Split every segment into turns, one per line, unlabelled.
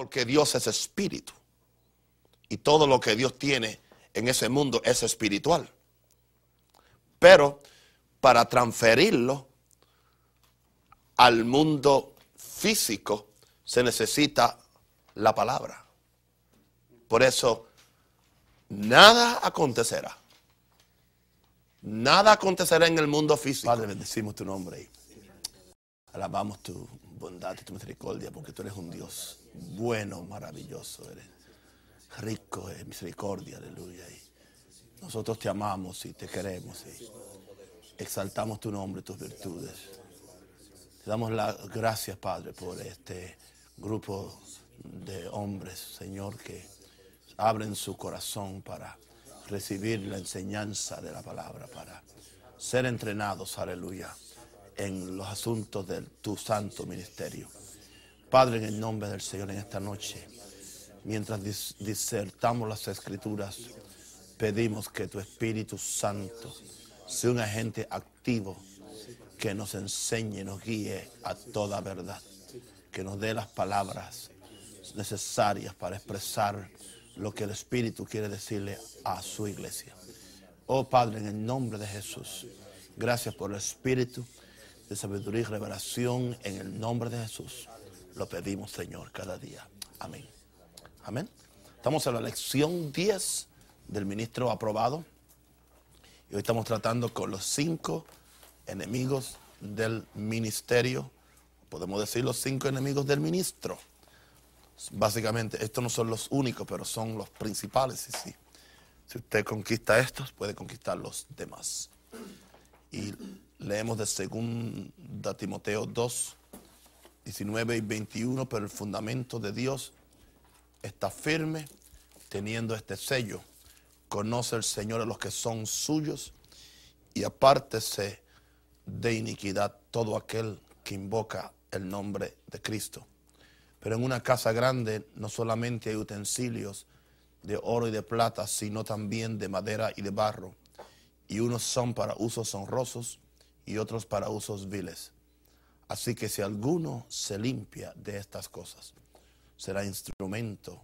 Porque Dios es espíritu. Y todo lo que Dios tiene en ese mundo es espiritual. Pero para transferirlo al mundo físico se necesita la palabra. Por eso, nada acontecerá. Nada acontecerá en el mundo físico. Padre, bendecimos tu nombre. Alabamos tu bondad y tu misericordia porque tú eres un Dios bueno, maravilloso. Eres rico en misericordia. Aleluya. nosotros te amamos y te queremos y exaltamos tu nombre y tus virtudes. Te damos las gracias, Padre, por este grupo de hombres, Señor, que abren su corazón para recibir la enseñanza de la palabra, para ser entrenados, aleluya, en los asuntos de tu santo ministerio. Padre, en el nombre del Señor, en esta noche, mientras disertamos las escrituras, pedimos que tu Espíritu Santo sea un agente activo que nos enseñe, nos guíe a toda verdad, que nos dé las palabras necesarias para expresar lo que el Espíritu quiere decirle a su iglesia. Oh Padre, en el nombre de Jesús, gracias por el Espíritu de sabiduría y revelación en el nombre de Jesús. Lo pedimos, Señor, cada día. Amén. Amén. Estamos en la lección 10 del ministro aprobado. Y hoy estamos tratando con los cinco enemigos del ministerio. Podemos decir los cinco enemigos del ministro. Básicamente, estos no son los únicos, pero son los principales. Y sí, si usted conquista estos, puede conquistar los demás. Y leemos de 2 Timoteo 2, 19 y 21, pero el fundamento de Dios está firme, teniendo este sello. Conoce el Señor a los que son suyos y apártese de iniquidad todo aquel que invoca el nombre de Cristo. Pero en una casa grande no solamente hay utensilios de oro y de plata, sino también de madera y de barro. Y unos son para usos honrosos y otros para usos viles. Así que si alguno se limpia de estas cosas, será instrumento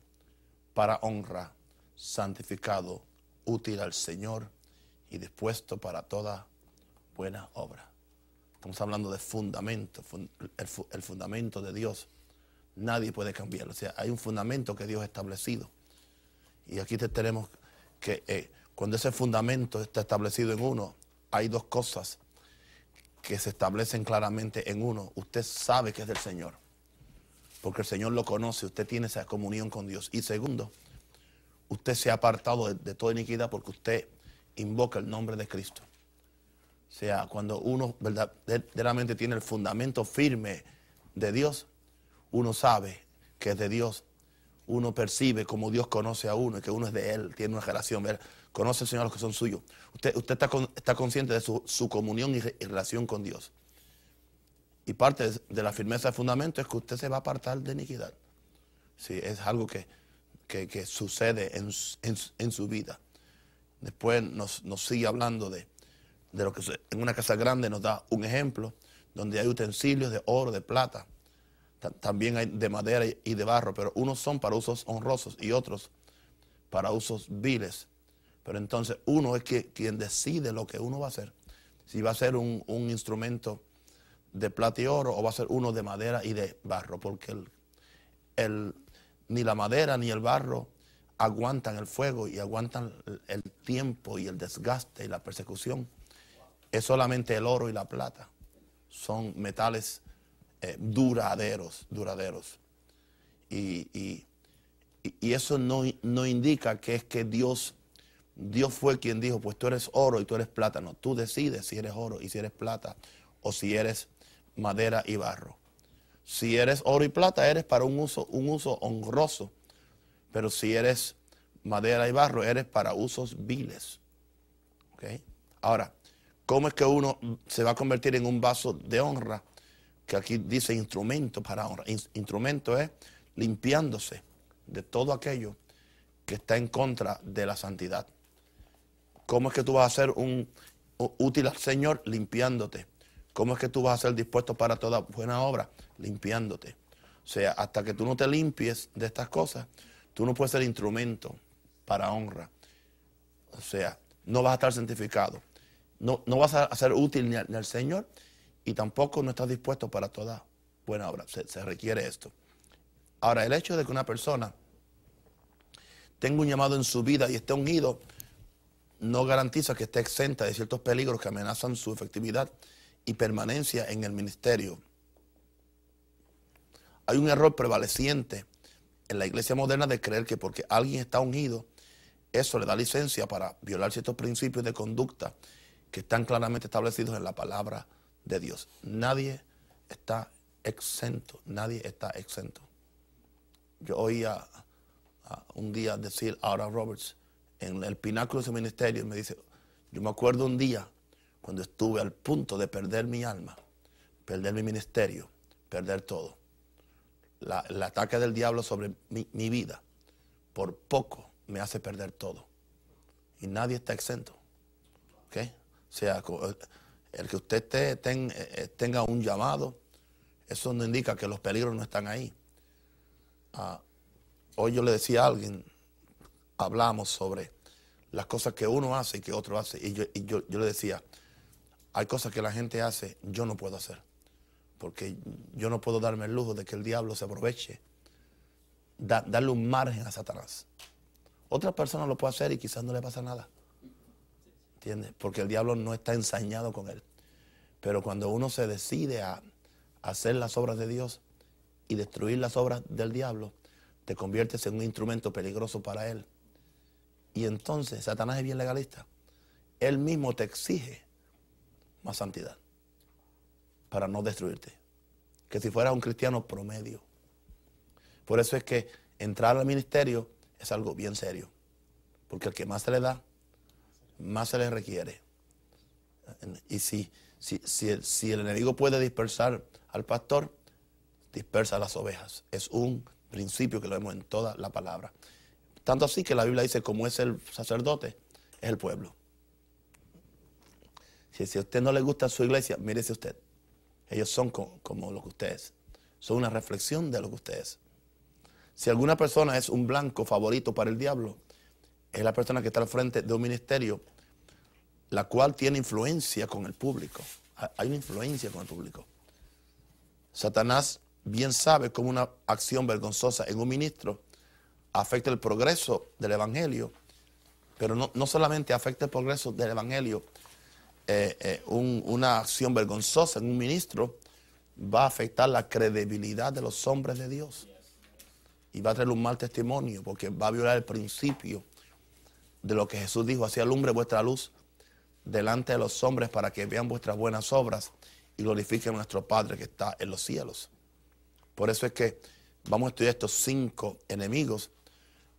para honra, santificado, útil al Señor y dispuesto para toda buena obra. Estamos hablando de fundamento, el, fundamento de Dios. Nadie puede cambiarlo. O sea, hay un fundamento que Dios ha establecido. Y aquí tenemos que eh, cuando ese fundamento está establecido en uno, hay dos cosas que se establecen claramente en uno. Usted sabe que es del Señor, porque el Señor lo conoce, usted tiene esa comunión con Dios. Y segundo, usted se ha apartado de, toda iniquidad porque usted invoca el nombre de Cristo. O sea, cuando uno verdaderamente tiene el fundamento firme de Dios, uno sabe que es de Dios. Uno percibe como Dios conoce a uno y que uno es de Él, tiene una relación. conoce al Señor a los que son suyos. Usted, usted está, está, consciente de su, comunión y, relación con Dios. Y parte de la firmeza de fundamento es que usted se va a apartar de iniquidad. Sí, es algo que, sucede en, su vida. Después nos, nos sigue hablando de, de lo que en una casa grande nos da un ejemplo, donde hay utensilios de oro, de plata, también hay de madera y de barro, pero unos son para usos honrosos y otros para usos viles. Pero entonces uno es quien decide lo que uno va a hacer. Si va a ser un, instrumento de plata y oro o va a ser uno de madera y de barro, porque el, ni la madera ni el barro aguantan el fuego y aguantan el tiempo y el desgaste y la persecución es solamente el oro y la plata. Son metales eh, duraderos, duraderos. Y, eso no, no, indica que es que Dios, Dios fue quien dijo, pues tú eres oro y tú eres plata. No, tú decides si eres oro y si eres plata o si eres madera y barro. Si eres oro y plata, eres para un uso, un uso honroso. Pero si eres madera y barro, eres para usos viles. Ahora, ¿Cómo es que uno se va a convertir en un vaso de honra? Que aquí dice instrumento para honra. Instrumento es limpiándose de todo aquello que está en contra de la santidad. ¿Cómo es que tú vas a ser un útil al Señor limpiándote? ¿Cómo es que tú vas a ser dispuesto para toda buena obra? Limpiándote. O sea, hasta que tú no te limpies de estas cosas, tú no puedes ser instrumento para honra. O sea, no vas a estar santificado. No, no vas a ser útil ni al, Señor y tampoco no estás dispuesto para toda buena obra. Se, requiere esto. Ahora, el hecho de que una persona tenga un llamado en su vida y esté unido, no garantiza que esté exenta de ciertos peligros que amenazan su efectividad y permanencia en el ministerio hay un error prevaleciente en la iglesia moderna de creer que porque alguien está ungido, eso le da licencia para violar ciertos principios de conducta que están claramente establecidos en la palabra de Dios. Nadie está exento, nadie está exento. Yo oía un día decir a Ara Roberts en el pináculo de su ministerio, me dice, yo me acuerdo un día cuando estuve al punto de perder mi alma, perder mi ministerio, perder todo el ataque del diablo sobre mi, vida, por poco me hace perder todo. Y nadie está exento. ¿Ok? O sea, el que usted eh, eh, tenga un llamado, eso no indica que los peligros no están ahí. Ah, hoy yo le decía a alguien, hablamos sobre las cosas que uno hace y que otro hace. Y yo, le decía, hay cosas que la gente hace, yo no puedo hacer porque yo no puedo darme el lujo de que el diablo se aproveche, darle un margen a Satanás. Otra persona lo puede hacer y quizás no le pasa nada. Porque el diablo no está ensañado con él. Pero cuando uno se decide a hacer las obras de Dios y destruir las obras del diablo, te conviertes en un instrumento peligroso para él. Y entonces Satanás es bien legalista. Él mismo te exige más santidad para no destruirte. Que si fueras un cristiano promedio. Por eso es que entrar al ministerio es algo bien serio. Porque el que más se le da, más se le requiere. Y si, si, si, el, si el enemigo puede dispersar al pastor, dispersa las ovejas. Es un principio que lo vemos en toda la palabra. Tanto así que la Biblia dice, como es el sacerdote, es el pueblo. Si, a usted no le gusta su iglesia, mírese usted. Ellos son como, lo que ustedes. Son una reflexión de lo que ustedes. Si alguna persona es un blanco favorito para el diablo, es la persona que está al frente de un ministerio, la cual tiene influencia con el público. Hay una influencia con el público. Satanás bien sabe cómo una acción vergonzosa en un ministro afecta el progreso del Evangelio, pero no, no solamente afecta el progreso del Evangelio, eh, eh, una acción vergonzosa en un ministro va a afectar la credibilidad de los hombres de Dios. Y va a traer un mal testimonio porque va a violar el principio de lo que Jesús dijo, así alumbre vuestra luz delante de los hombres para que vean vuestras buenas obras y glorifiquen a nuestro Padre que está en los cielos. Por eso es que vamos a estudiar estos cinco enemigos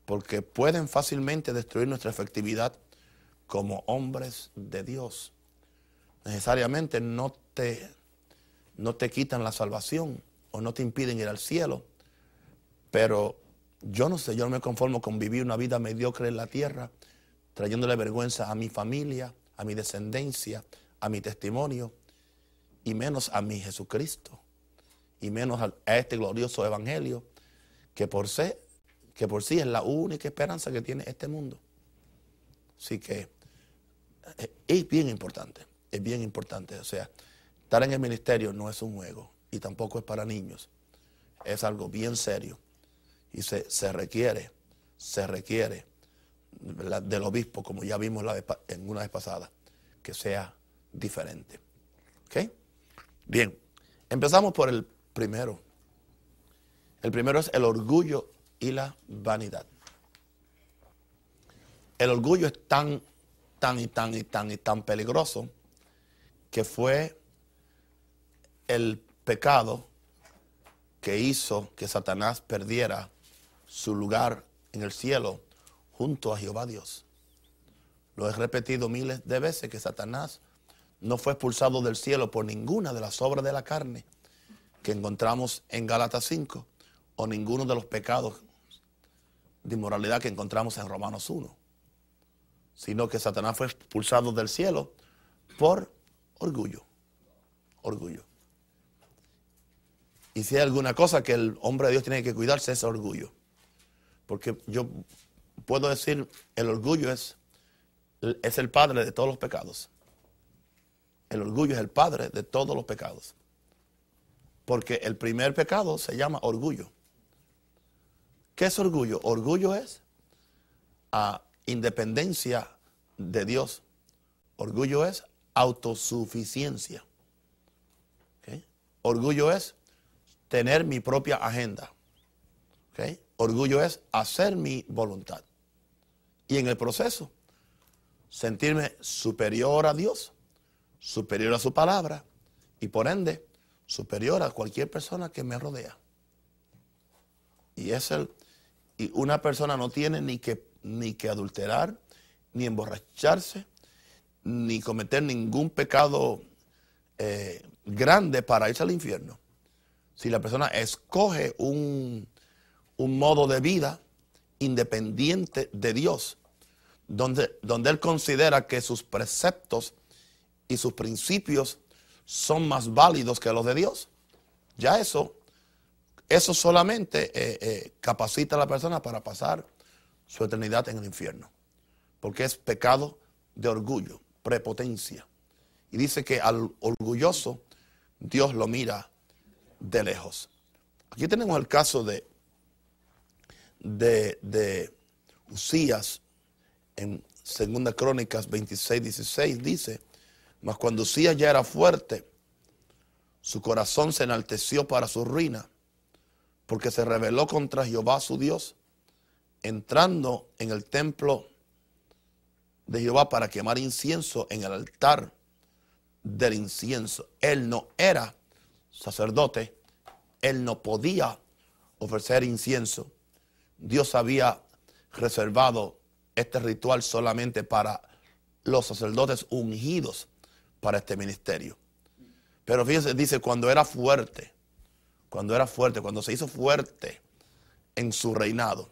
porque pueden fácilmente destruir nuestra efectividad como hombres de Dios necesariamente no te, no te quitan la salvación o no te impiden ir al cielo, pero yo no sé, yo no me conformo con vivir una vida mediocre en la tierra, trayéndole vergüenza a mi familia, a mi descendencia, a mi testimonio, y menos a mi Jesucristo, y menos a, este glorioso evangelio, que por, que por sí es la única esperanza que tiene este mundo. Así que eh, es bien importante es bien importante. O sea, estar en el ministerio no es un juego y tampoco es para niños. Es algo bien serio y se, requiere, se requiere del obispo, como ya vimos la en una vez pasada, que sea diferente. ¿Ok? Bien, empezamos por el primero. El primero es el orgullo y la vanidad. El orgullo es tan, tan y tan y tan y tan peligroso que fue el pecado que hizo que Satanás perdiera su lugar en el cielo junto a Jehová Dios. Lo he repetido miles de veces que Satanás no fue expulsado del cielo por ninguna de las obras de la carne que encontramos en Gálatas 5 o ninguno de los pecados de inmoralidad que encontramos en Romanos 1, sino que Satanás fue expulsado del cielo por Orgullo. Orgullo. Y si hay alguna cosa que el hombre de Dios tiene que cuidarse es orgullo. Porque yo puedo decir, el orgullo es, es el padre de todos los pecados. El orgullo es el padre de todos los pecados. Porque el primer pecado se llama orgullo. ¿Qué es orgullo? Orgullo es a independencia de Dios. Orgullo es autosuficiencia. Orgullo es tener mi propia agenda. Orgullo es hacer mi voluntad. Y en el proceso, sentirme superior a Dios, superior a su palabra y por ende superior a cualquier persona que me rodea. Y es el y una persona no tiene ni que ni que adulterar, ni emborracharse, ni cometer ningún pecado eh, grande para irse al infierno. Si la persona escoge un, un modo de vida independiente de Dios, donde, donde él considera que sus preceptos y sus principios son más válidos que los de Dios, ya eso, eso solamente eh, eh, capacita a la persona para pasar su eternidad en el infierno, porque es pecado de orgullo, prepotencia. Y dice que al orgulloso Dios lo mira de lejos. Aquí tenemos el caso de, de, de Usías en 2 Crónicas 26, 16, dice, mas cuando Usías ya era fuerte, su corazón se enalteció para su ruina, porque se rebeló contra Jehová su Dios, entrando en el templo de Jehová para quemar incienso en el altar del incienso. Él no era sacerdote, él no podía ofrecer incienso. Dios había reservado este ritual solamente para los sacerdotes ungidos para este ministerio. Pero fíjense, dice, cuando era fuerte, cuando era fuerte, cuando se hizo fuerte en su reinado.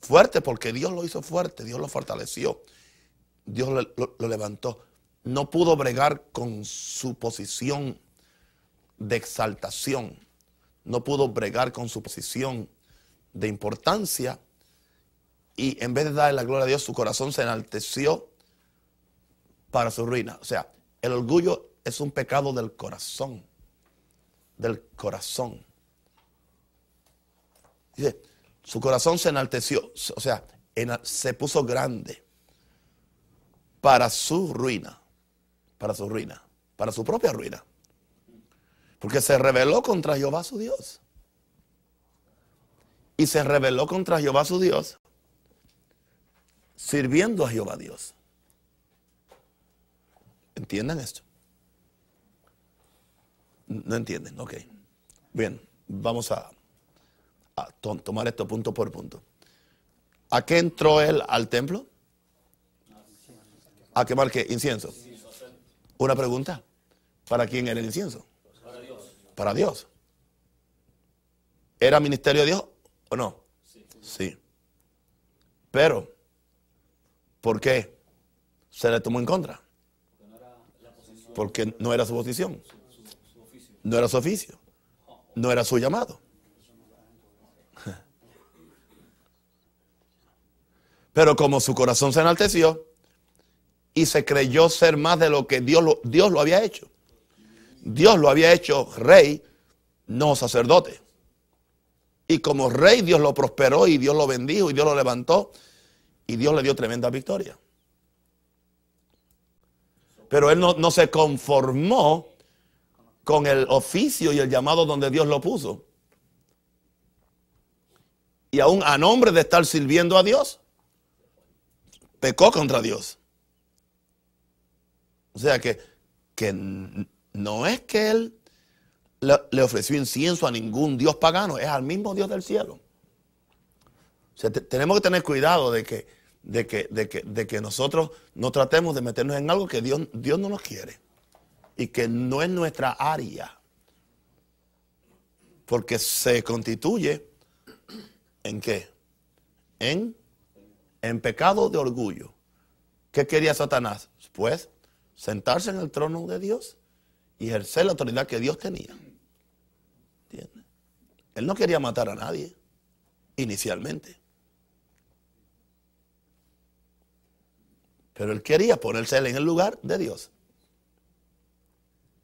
Fuerte porque Dios lo hizo fuerte, Dios lo fortaleció, Dios lo, lo levantó. No pudo bregar con su posición de exaltación, no pudo bregar con su posición de importancia y en vez de darle la gloria a Dios, su corazón se enalteció para su ruina. O sea, el orgullo es un pecado del corazón. Del corazón. Dice, su corazón se enalteció, o sea, se puso grande para su ruina, para su ruina, para su propia ruina. Porque se rebeló contra Jehová su Dios. Y se rebeló contra Jehová su Dios sirviendo a Jehová Dios. ¿Entienden esto? No entienden, ok. Bien, vamos a, tomar esto punto por punto. ¿A qué entró él al templo? ¿A quemar qué? Incienso. Una pregunta. ¿Para quién era el incienso? Para Dios. Para Dios. ¿Era ministerio de Dios o no? Sí. Pero, ¿por qué se le tomó en contra? Porque no era su posición. No era su oficio. No era su llamado. Pero como su corazón se enalteció y se creyó ser más de lo que Dios lo, Dios lo había hecho. Dios lo había hecho rey, no sacerdote. Y como rey Dios lo prosperó y Dios lo bendijo y Dios lo levantó y Dios le dio tremenda victoria. Pero él no, no se conformó con el oficio y el llamado donde Dios lo puso. Y aún a nombre de estar sirviendo a Dios, pecó contra Dios. O sea que, que no es que él le, ofreció incienso a ningún Dios pagano, es al mismo Dios del cielo. O sea, tenemos que tener cuidado de que, de, que, de, que, de que nosotros no tratemos de meternos en algo que Dios, Dios no nos quiere y que no es nuestra área. Porque se constituye en qué? En, en pecado de orgullo. ¿Qué quería Satanás? Pues sentarse en el trono de Dios y ejercer la autoridad que Dios tenía. Él no quería matar a nadie, inicialmente. Pero él quería ponerse en el lugar de Dios.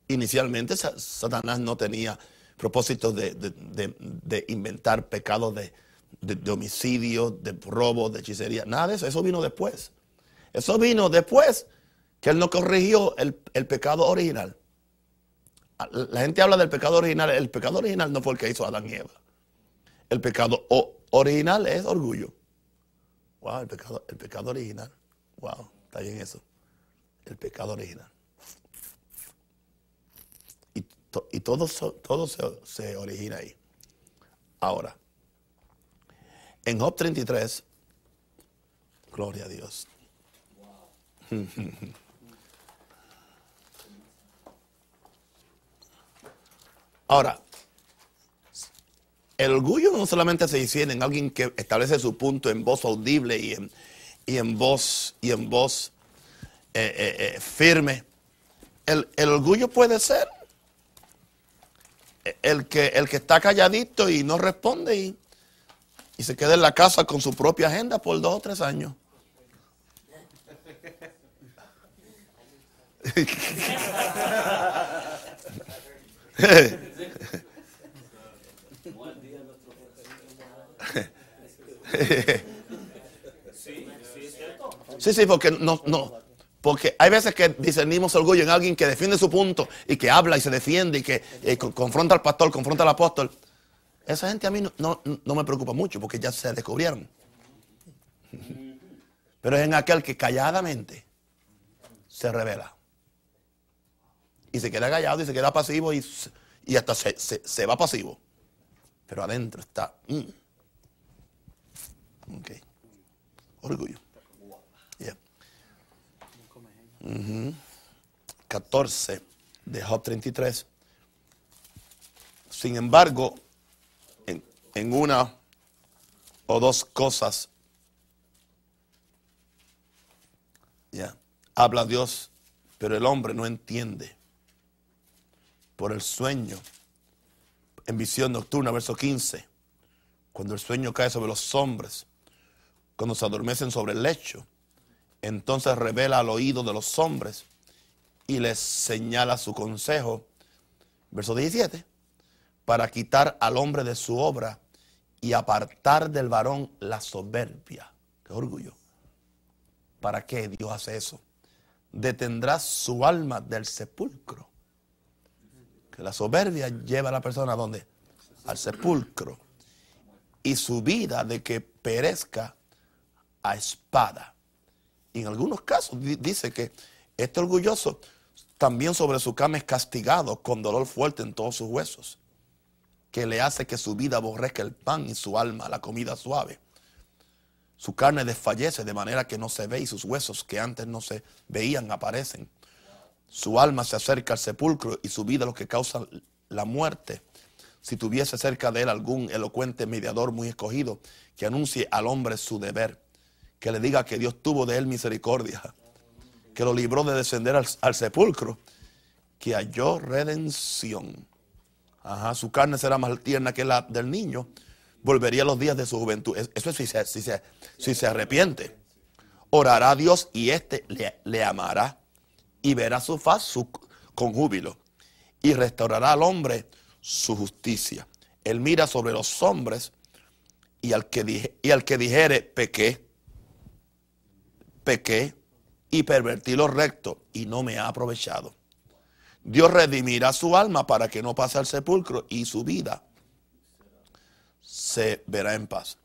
Inicialmente Satanás no tenía propósito de, inventar pecados de, homicidio, de robo, de hechicería, nada de eso. Eso vino después. Eso vino después que él no corrigió el, pecado original. La gente habla del pecado original. El pecado original no fue el que hizo Adán y Eva. El pecado original es orgullo. Wow, el pecado, el pecado original. Wow, está bien eso. El pecado original. Y, todo, todo se, se origina ahí. Ahora, en Job 33, gloria a Dios. Ahora, el orgullo no solamente se dice en alguien que establece su punto en voz audible y en, y en voz, y en voz eh, eh, eh, firme. El, orgullo puede ser el que, el que está calladito y no responde y, y se queda en la casa con su propia agenda por dos o tres años. Sí, sí, porque no, no. Porque hay veces que discernimos orgullo en alguien que defiende su punto y que habla y se defiende y que eh, confronta al pastor, confronta al apóstol. Esa gente a mí no, no me preocupa mucho porque ya se descubrieron. Pero es en aquel que calladamente se revela. Y se queda callado y se queda pasivo y, y hasta se, va pasivo. Pero adentro está. Mm. Orgullo. 14 de Job 33. Sin embargo, en, en una o dos cosas, ya, habla Dios, pero el hombre no entiende. Por el sueño, en visión nocturna, verso 15, cuando el sueño cae sobre los hombres, cuando se adormecen sobre el lecho, entonces revela al oído de los hombres y les señala su consejo. Verso 17. Para quitar al hombre de su obra y apartar del varón la soberbia. Qué orgullo. ¿Para qué Dios hace eso? Detendrá su alma del sepulcro. La soberbia lleva a la persona a dónde? Al sepulcro. Y su vida de que perezca a espada en algunos casos dice que este orgulloso también sobre su cama es castigado con dolor fuerte en todos sus huesos, que le hace que su vida aborrezca el pan y su alma la comida suave. Su carne desfallece de manera que no se ve y sus huesos que antes no se veían aparecen. Su alma se acerca al sepulcro y su vida lo que causa la muerte. Si tuviese cerca de él algún elocuente mediador muy escogido que anuncie al hombre su deber que le diga que Dios tuvo de él misericordia, que lo libró de descender al, sepulcro, que halló redención. Ajá, su carne será más tierna que la del niño, volvería los días de su juventud. Eso es si se, si se, si se arrepiente. Orará a Dios y éste le, le, amará y verá su faz su, con júbilo y restaurará al hombre su justicia. Él mira sobre los hombres y al que, y al que dijere pequé, pequé y pervertí lo recto y no me ha aprovechado. Dios redimirá su alma para que no pase al sepulcro y su vida se verá en paz.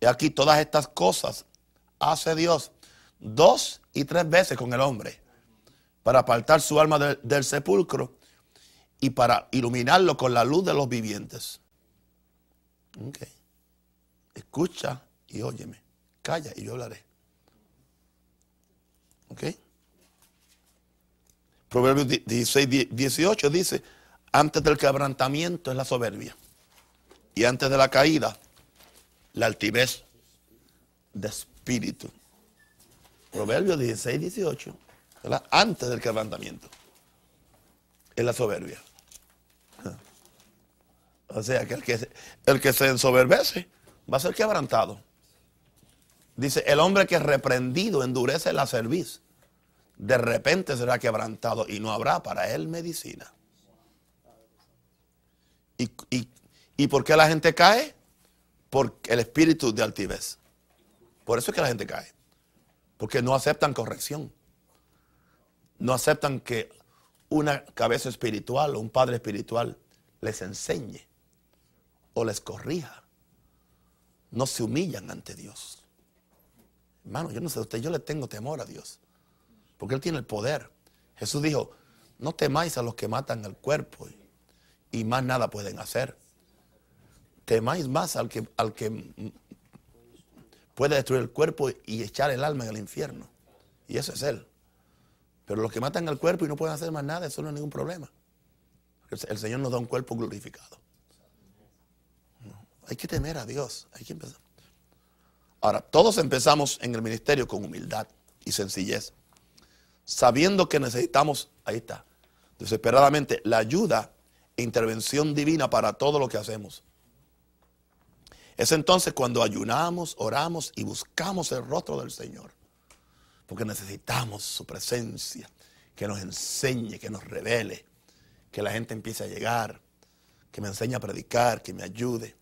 Y aquí todas estas cosas hace Dios dos y tres veces con el hombre para apartar su alma del sepulcro y para iluminarlo con la luz de los vivientes. Escucha y óyeme. Calla y yo hablaré. ¿Ok? Proverbios 16, 18 dice, antes del quebrantamiento es la soberbia. Y antes de la caída, la altivez de espíritu. Proverbios 16, 18. Antes del quebrantamiento. Es la soberbia. O sea, que el que, el que se ensoberbece va a ser quebrantado. Dice, el hombre que reprendido endurece la cerviz, de repente será quebrantado y no habrá para él medicina. ¿Y, y, y por qué la gente cae? Por el espíritu de altivez. Por eso es que la gente cae. Porque no aceptan corrección. No aceptan que una cabeza espiritual o un padre espiritual les enseñe o les corrija. No se humillan ante Dios. Hermano, yo no sé usted, yo le tengo temor a Dios. Porque Él tiene el poder. Jesús dijo, no temáis a los que matan el cuerpo y, más nada pueden hacer. Temáis más al que, al que puede destruir el cuerpo y echar el alma en el infierno. Y eso es Él. Pero los que matan el cuerpo y no pueden hacer más nada, eso no es ningún problema. El Señor nos da un cuerpo glorificado. Hay que temer a Dios. Hay que empezar. Ahora, todos empezamos en el ministerio con humildad y sencillez, sabiendo que necesitamos, ahí está, desesperadamente, la ayuda e intervención divina para todo lo que hacemos. Es entonces cuando ayunamos, oramos y buscamos el rostro del Señor, porque necesitamos su presencia, que nos enseñe, que nos revele, que la gente empiece a llegar, que me enseñe a predicar, que me ayude.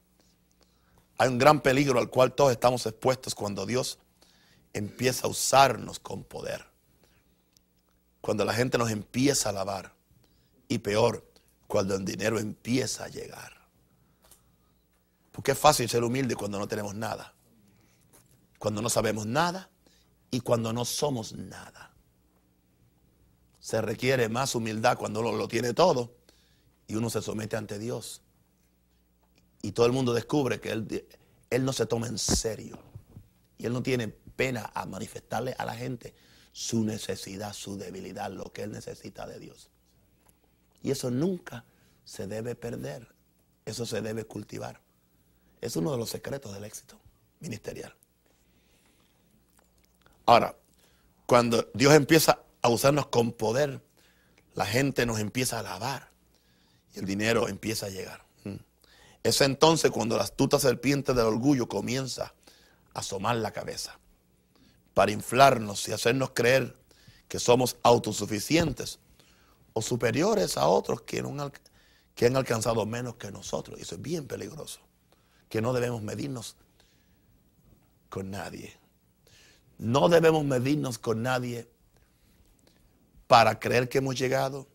Hay un gran peligro al cual todos estamos expuestos cuando Dios empieza a usarnos con poder. Cuando la gente nos empieza a alabar. Y peor, cuando el dinero empieza a llegar. Porque es fácil ser humilde cuando no tenemos nada. Cuando no sabemos nada y cuando no somos nada. Se requiere más humildad cuando uno lo tiene todo y uno se somete ante Dios y todo el mundo descubre que él, él no se toma en serio y él no tiene pena a manifestarle a la gente su necesidad, su debilidad, lo que él necesita de Dios. Y eso nunca se debe perder, eso se debe cultivar. Es uno de los secretos del éxito ministerial. Ahora, cuando Dios empieza a usarnos con poder, la gente nos empieza a alabar y el dinero empieza a llegar. Es entonces cuando la astuta serpiente del orgullo comienza a asomar la cabeza para inflarnos y hacernos creer que somos autosuficientes o superiores a otros que, que han alcanzado menos que nosotros. Eso es bien peligroso, que no debemos medirnos con nadie. No debemos medirnos con nadie para creer que hemos llegado,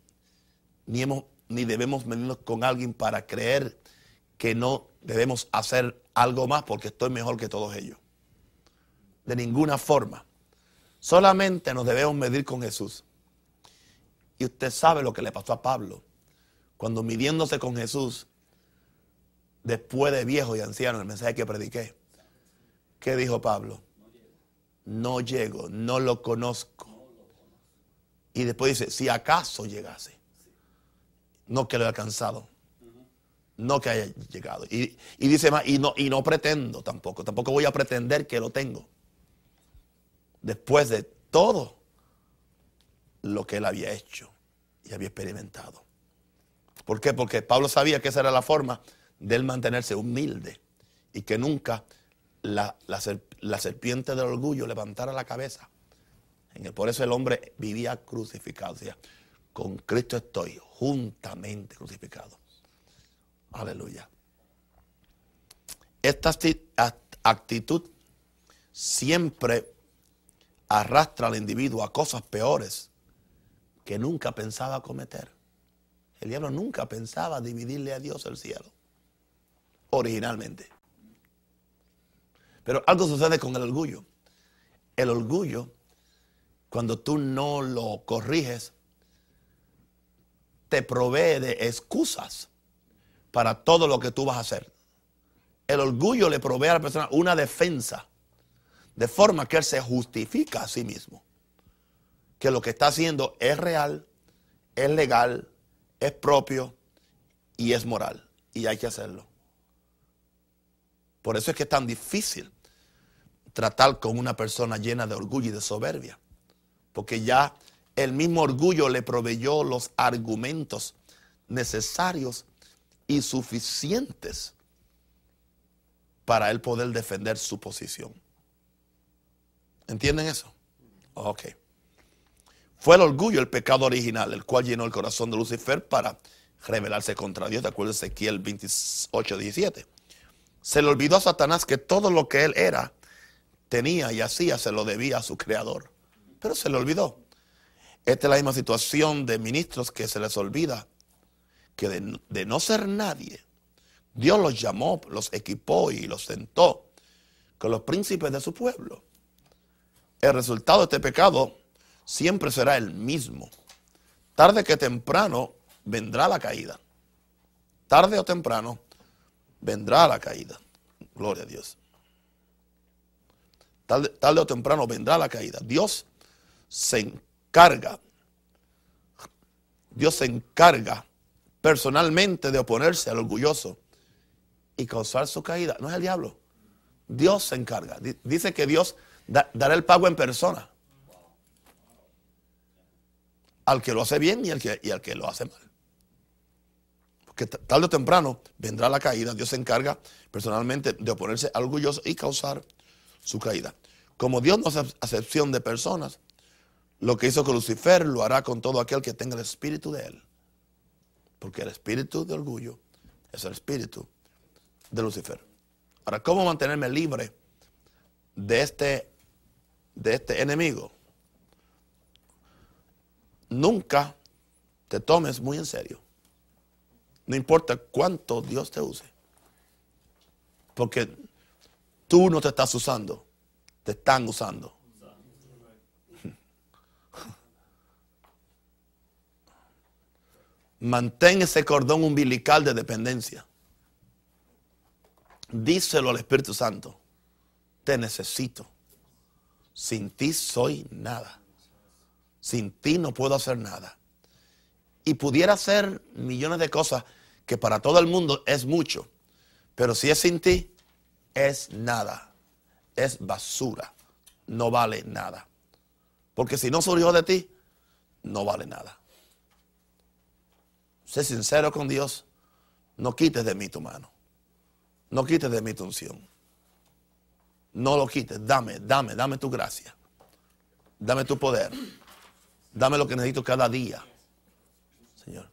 ni, hemos, ni debemos medirnos con alguien para creer que no debemos hacer algo más porque estoy mejor que todos ellos. De ninguna forma. Solamente nos debemos medir con Jesús. Y usted sabe lo que le pasó a Pablo. Cuando midiéndose con Jesús, después de viejo y anciano, el mensaje que prediqué, ¿qué dijo Pablo? No llego, no lo conozco. Y después dice, si acaso llegase, no que lo he alcanzado no que haya llegado. Y, dice más, y no, y no pretendo tampoco, tampoco voy a pretender que lo tengo. Después de todo lo que él había hecho y había experimentado. ¿Por qué? Porque Pablo sabía que esa era la forma de él mantenerse humilde y que nunca la, serpiente del orgullo levantara la cabeza. Por eso el hombre vivía crucificado. Con Cristo estoy juntamente crucificado. Aleluya. Esta actitud siempre arrastra al individuo a cosas peores que nunca pensaba cometer. El diablo nunca pensaba dividirle a Dios el cielo, originalmente. Pero algo sucede con el orgullo. El orgullo, cuando tú no lo corriges, te provee de excusas para todo lo que tú vas a hacer. El orgullo le provee a la persona una defensa, de forma que él se justifica a sí mismo. Que lo que está haciendo es real, es legal, es propio y es moral. Y hay que hacerlo. Por eso es que es tan difícil tratar con una persona llena de orgullo y de soberbia. Porque ya el mismo orgullo le proveyó los argumentos necesarios y suficientes para él poder defender su posición. ¿Entienden eso? Ok. Fue el orgullo el pecado original, el cual llenó el corazón de Lucifer para rebelarse contra Dios, de acuerdo a Ezequiel 28, 17. Se le olvidó a Satanás que todo lo que él era, tenía y hacía, se lo debía a su creador. Pero se le olvidó. Esta es la misma situación de ministros que se les olvida que de, de no ser nadie, Dios los llamó, los equipó y los sentó con los príncipes de su pueblo. El resultado de este pecado siempre será el mismo. Tarde que temprano vendrá la caída. Tarde o temprano vendrá la caída. Gloria a Dios. Tarde, o temprano vendrá la caída. Dios se encarga. Dios se encarga personalmente de oponerse al orgulloso y causar su caída. No es el diablo. Dios se encarga. Dice que Dios dará el pago en persona. Al que lo hace bien y al que, y al que lo hace mal. Porque tarde o temprano vendrá la caída. Dios se encarga personalmente de oponerse al orgulloso y causar su caída. Como Dios no hace acepción de personas, lo que hizo con Lucifer lo hará con todo aquel que tenga el espíritu de él. Porque el espíritu de orgullo es el espíritu de Lucifer. Ahora, ¿cómo mantenerme libre de este, de este enemigo? Nunca te tomes muy en serio. No importa cuánto Dios te use. Porque tú no te estás usando, te están usando. Mantén ese cordón umbilical de dependencia. Díselo al Espíritu Santo. Te necesito. Sin ti soy nada. Sin ti no puedo hacer nada. Y pudiera hacer millones de cosas que para todo el mundo es mucho. Pero si es sin ti, es nada. Es basura. No vale nada. Porque si no surgió de ti, no vale nada. Sé sincero con Dios. No quites de mí tu mano. No quites de mí tu unción. No lo quites. Dame, dame, dame tu gracia. Dame tu poder. Dame lo que necesito cada día. Señor.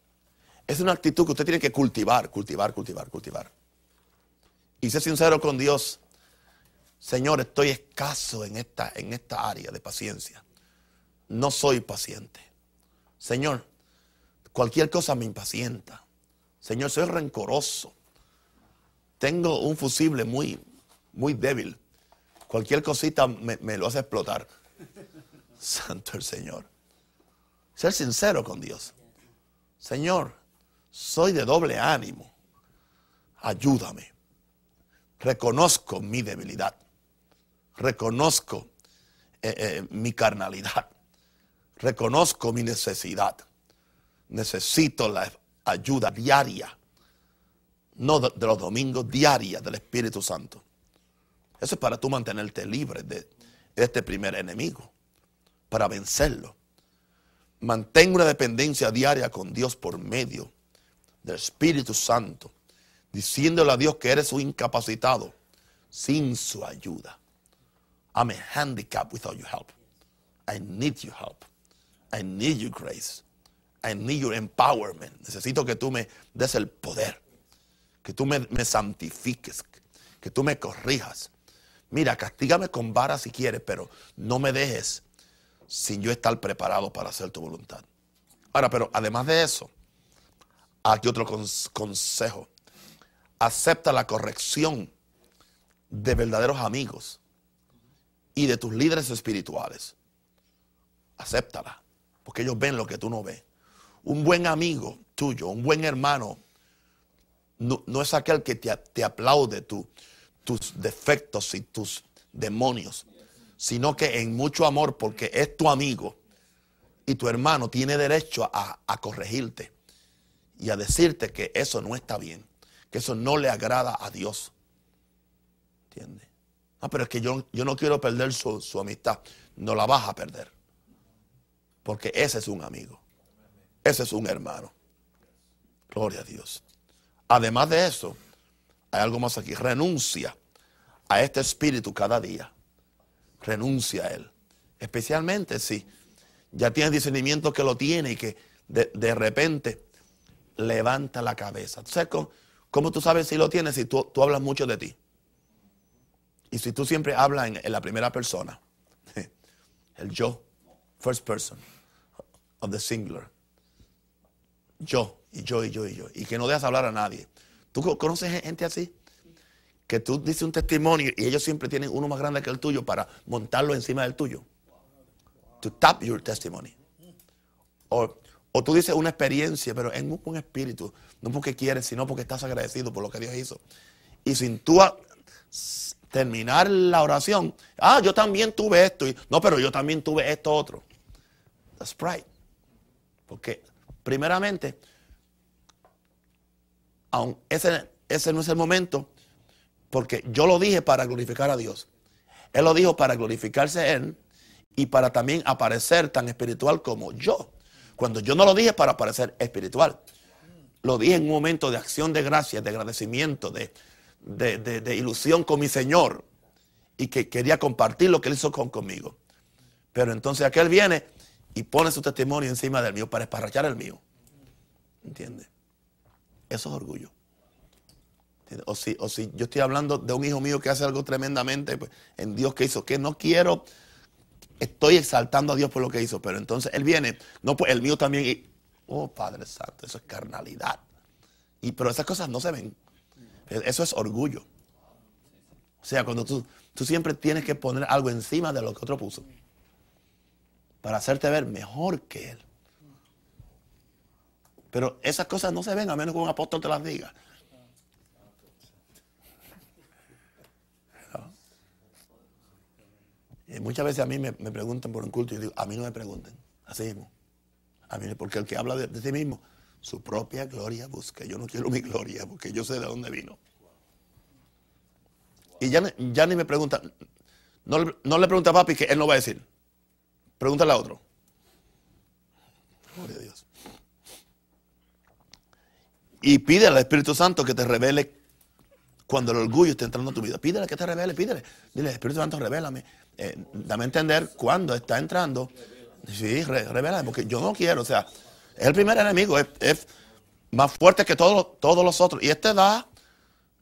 Es una actitud que usted tiene que cultivar, cultivar, cultivar, cultivar. Y sé sincero con Dios. Señor, estoy escaso en esta, en esta área de paciencia. No soy paciente. Señor, cualquier cosa me impacienta. Señor, soy rencoroso. Tengo un fusible muy, muy débil. Cualquier cosita me, lo hace explotar. Santo el Señor. Ser sincero con Dios. Señor, soy de doble ánimo. Ayúdame. Reconozco mi debilidad. Reconozco eh, eh, mi carnalidad. Reconozco mi necesidad. Necesito la ayuda diaria no de, los domingos, diarias del Espíritu Santo. Eso es para tú mantenerte libre de este primer enemigo, para vencerlo. Mantén una dependencia diaria con Dios por medio del Espíritu Santo, diciéndole a Dios que eres un incapacitado sin su ayuda. I'm a handicap without your help. I need your help. I need your grace. I need your empowerment. Necesito que tú me des el poder que tú me, santifiques, que tú me corrijas. Mira, castígame con vara si quieres, pero no me dejes sin yo estar preparado para hacer tu voluntad. Ahora, pero además de eso, aquí otro consejo. Acepta la corrección de verdaderos amigos y de tus líderes espirituales. Acéptala, porque ellos ven lo que tú no ves. Un buen amigo tuyo, un buen hermano no, es aquel que te, aplaude tus defectos y tus demonios, sino que en mucho amor, porque es tu amigo y tu hermano tiene derecho a, corregirte y a decirte que eso no está bien, que eso no le agrada a Dios. ¿Entiendes? Ah, pero es que yo, yo no quiero perder su, su amistad. No la vas a perder. Porque ese es un amigo. Ese es un hermano. Gloria a Dios. Además de eso, hay algo más aquí. Renuncia a este espíritu cada día. Renuncia a él. Especialmente si ya tienes discernimiento que lo tiene y que de, repente levanta la cabeza. ¿cómo, tú sabes si lo tienes? Si tú, hablas mucho de ti. Y si tú siempre hablas en, la primera persona, el yo, first person of the singular. Yo, y yo, y yo, y yo. Y que no dejas hablar a nadie. ¿Tú conoces gente así? que tú dices un testimonio y ellos siempre tienen uno más grande que el tuyo para montarlo encima del tuyo. To tap your testimony. O, tú dices una experiencia, pero en un, espíritu, no porque quieres, sino porque estás agradecido por lo que Dios hizo. Y sin tú terminar la oración, ah, yo también tuve esto. Y, no, pero yo también tuve esto otro. That's right. Porque, primeramente, aun ese, ese no es el momento, porque yo lo dije para glorificar a Dios. Él lo dijo para glorificarse Él y para también aparecer tan espiritual como yo. Cuando yo no lo dije para aparecer espiritual. Lo dije en un momento de acción de gracia, de agradecimiento, de, de, ilusión con mi Señor. Y que quería compartir lo que Él hizo con, conmigo. Pero entonces aquel viene y pone su testimonio encima del mío para esparrachar el mío. ¿Entiende? Eso es orgullo. O si, o si yo estoy hablando de un hijo mío que hace algo tremendamente pues, en Dios que hizo, que no quiero, estoy exaltando a Dios por lo que hizo, pero entonces Él viene, no, pues el mío también, y, oh Padre Santo, eso es carnalidad. Y, pero esas cosas no se ven. Eso es orgullo. O sea, cuando tú, tú siempre tienes que poner algo encima de lo que otro puso. Para hacerte ver mejor que Él. Pero esas cosas no se ven a menos que un apóstol te las diga. muchas veces a mí me, preguntan por un culto y yo digo, a mí no me pregunten, así mismo. A mí, porque el que habla de, sí mismo, su propia gloria busca. Yo no quiero mi gloria porque yo sé de dónde vino. Y ya, ya ni me preguntan, no, le pregunta a papi que él no va a decir. Pregúntale a otro. Gloria a Dios. Y pide al Espíritu Santo que te revele cuando el orgullo está entrando en tu vida. Pídele que te revele, pídele. Dile, Espíritu Santo, revélame. Eh, dame a entender cuando está entrando. Sí, revela, porque yo no quiero, o sea, es el primer enemigo, es, más fuerte que todos, todos los otros. Y este da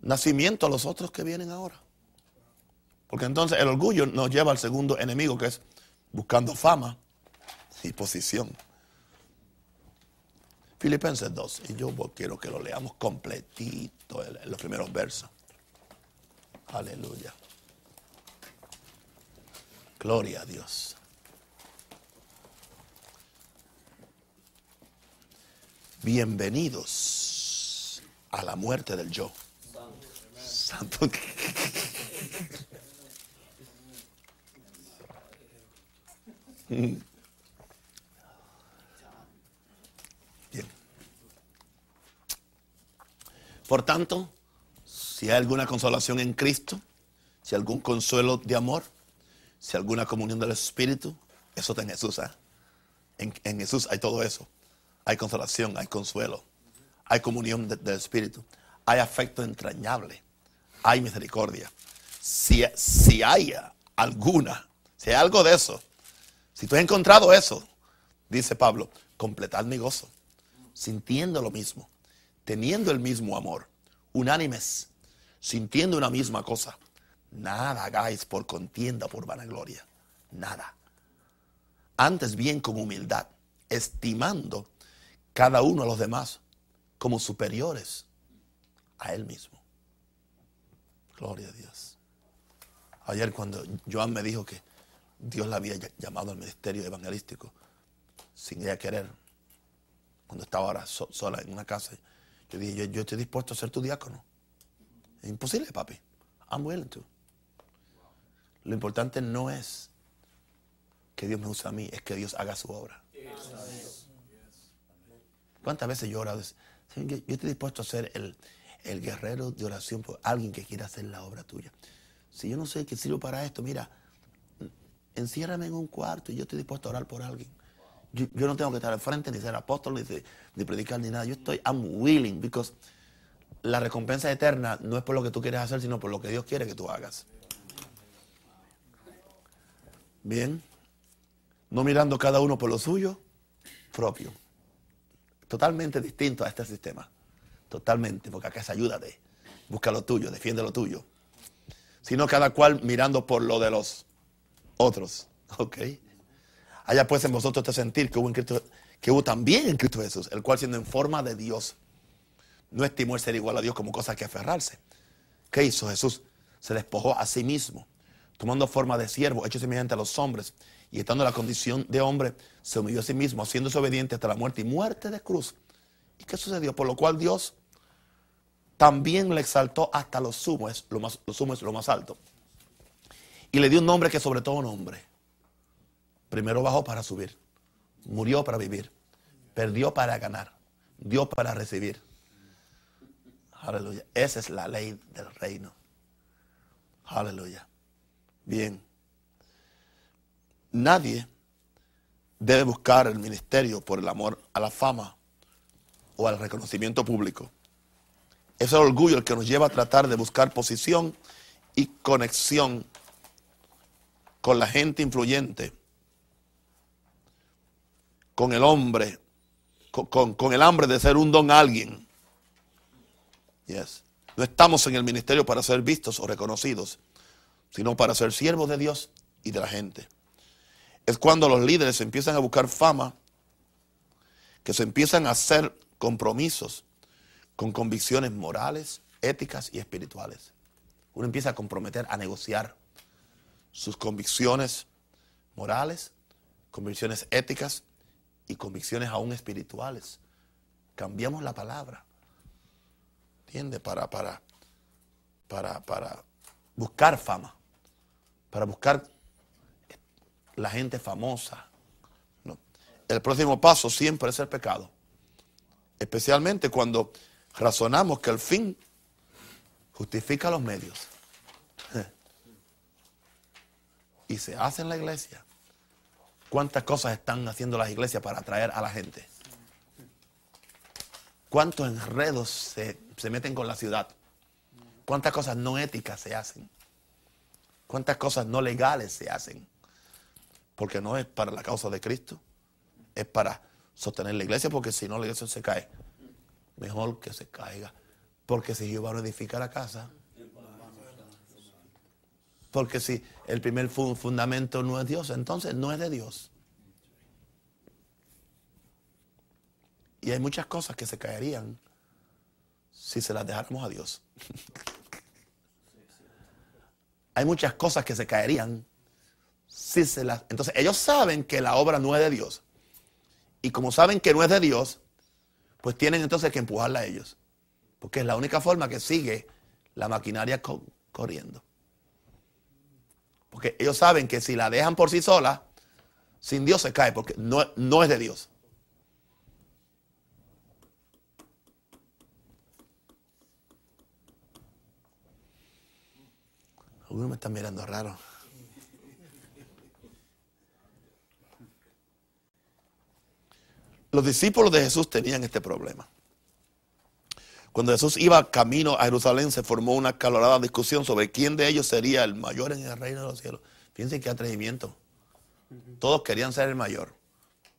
nacimiento a los otros que vienen ahora. Porque entonces el orgullo nos lleva al segundo enemigo, que es buscando fama y posición. Filipenses 2, y yo quiero que lo leamos completito en los primeros versos. Aleluya. Gloria a Dios. Bienvenidos a la muerte del yo. Santo. Bien. Por tanto, si hay alguna consolación en Cristo, si hay algún consuelo de amor, si alguna comunión del Espíritu, eso está en Jesús. ¿eh? En, Jesús hay todo eso. Hay consolación, hay consuelo, hay comunión del Espíritu, hay afecto entrañable, hay misericordia. Si, si hay alguna, si hay algo de eso, si tú has encontrado eso, dice Pablo, completad mi gozo, sintiendo lo mismo, teniendo el mismo amor, unánimes, sintiendo una misma cosa Nada hagáis por contienda, por vanagloria. Nada. Antes bien con humildad, estimando cada uno a los demás como superiores a él mismo. Gloria a Dios. Ayer cuando Joan me dijo que Dios la había llamado al ministerio evangelístico sin ella querer, cuando estaba ahora sola en una casa, yo dije, yo, estoy dispuesto a ser tu diácono. Es imposible, papi. I'm willing to. Lo importante no es que Dios me use a mí, es que Dios haga su obra. ¿Cuántas veces yo he orado? Yo estoy dispuesto a ser el, guerrero de oración por alguien que quiera hacer la obra tuya. Si yo no sé qué sirvo para esto, mira, enciérrame en un cuarto y yo estoy dispuesto a orar por alguien. Yo, no tengo que estar al frente ni ser apóstol ni, ni, predicar ni nada. Yo estoy, I'm willing because la recompensa eterna no es por lo que tú quieres hacer, sino por lo que Dios quiere que tú hagas. Bien. No mirando cada uno por lo suyo propio. Totalmente distinto a este sistema. Totalmente, porque acá es ayúdate. Busca lo tuyo, defiende lo tuyo. Sino cada cual mirando por lo de los otros. ¿Ok? Haya pues en vosotros este sentir que hubo, en Cristo, que hubo también en Cristo Jesús, el cual siendo en forma de Dios, no estimó el ser igual a Dios como cosa que aferrarse. ¿Qué hizo Jesús? Se despojó a sí mismo, tomando forma de siervo, hecho semejante a los hombres, y estando en la condición de hombre, se humilló a sí mismo, haciéndose obediente hasta la muerte y muerte de cruz. ¿Y qué sucedió? Por lo cual Dios también le exaltó hasta los sumos, lo más, los sumos, lo más alto. Y le dio un nombre que sobre todo nombre. Primero bajó para subir, murió para vivir, perdió para ganar, dio para recibir. Aleluya. Esa es la ley del reino. Aleluya. Bien. Nadie debe buscar el ministerio por el amor a la fama o al reconocimiento público. Es el orgullo el que nos lleva a tratar de buscar posición y conexión con la gente influyente, con el hombre, con, el hambre de ser un don a alguien. Yes. No estamos en el ministerio para ser vistos o reconocidos, sino para ser siervos de Dios y de la gente es cuando los líderes empiezan a buscar fama, que se empiezan a hacer compromisos con convicciones morales, éticas y espirituales. Uno empieza a comprometer, a negociar sus convicciones morales, convicciones éticas y convicciones aún espirituales. Cambiamos la palabra. ¿Entiende? Para, para, para, para buscar fama, para buscar la gente famosa. El próximo paso siempre es el pecado. Especialmente cuando razonamos que el fin justifica los medios. Y se hace en la iglesia. ¿Cuántas cosas están haciendo las iglesias para atraer a la gente? ¿Cuántos enredos se, se meten con la ciudad? ¿Cuántas cosas no éticas se hacen? ¿Cuántas cosas no legales se hacen? Porque no es para la causa de Cristo, es para sostener la iglesia, porque si no la iglesia se cae. Mejor que se caiga, porque si Jehová no edifica la casa, porque si el primer fundamento no es Dios, entonces no es de Dios. Y hay muchas cosas que se caerían si se las dejáramos a Dios. hay muchas cosas que se caerían se entonces ellos saben que la obra no es de Dios. Y como saben que no es de Dios, pues tienen entonces que empujarla a ellos. Porque es la única forma que sigue la maquinaria corriendo. Porque ellos saben que si la dejan por sí sola, sin Dios se cae, porque no, no es de Dios. Algunos me están mirando raro. Los discípulos de Jesús tenían este problema. Cuando Jesús iba camino a Jerusalén se formó una calorada discusión sobre quién de ellos sería el mayor en el reino de los cielos. Fíjense qué atrevimiento. Todos querían ser el mayor.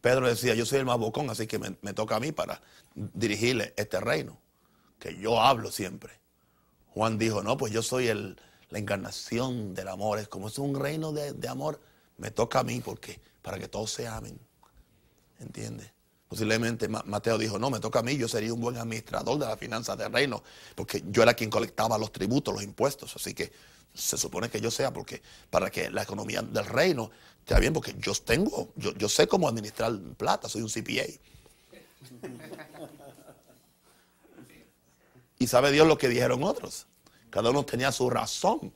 Pedro decía, yo soy el más bocón, así que me, toca a mí para dirigirle este reino, que yo hablo siempre. Juan dijo, no, pues yo soy la encarnación del amor. Es como es un reino de, de amor, me toca a mí porque para que todos se amen. ¿Entiendes? Posiblemente Mateo dijo, no, me toca a mí, yo sería un buen administrador de las finanzas del reino, porque yo era quien colectaba los tributos, los impuestos, así que se supone que yo sea, porque para que la economía del reino esté bien, porque yo tengo, yo, yo sé cómo administrar plata, soy un CPA. y sabe Dios lo que dijeron otros. Cada uno tenía su razón.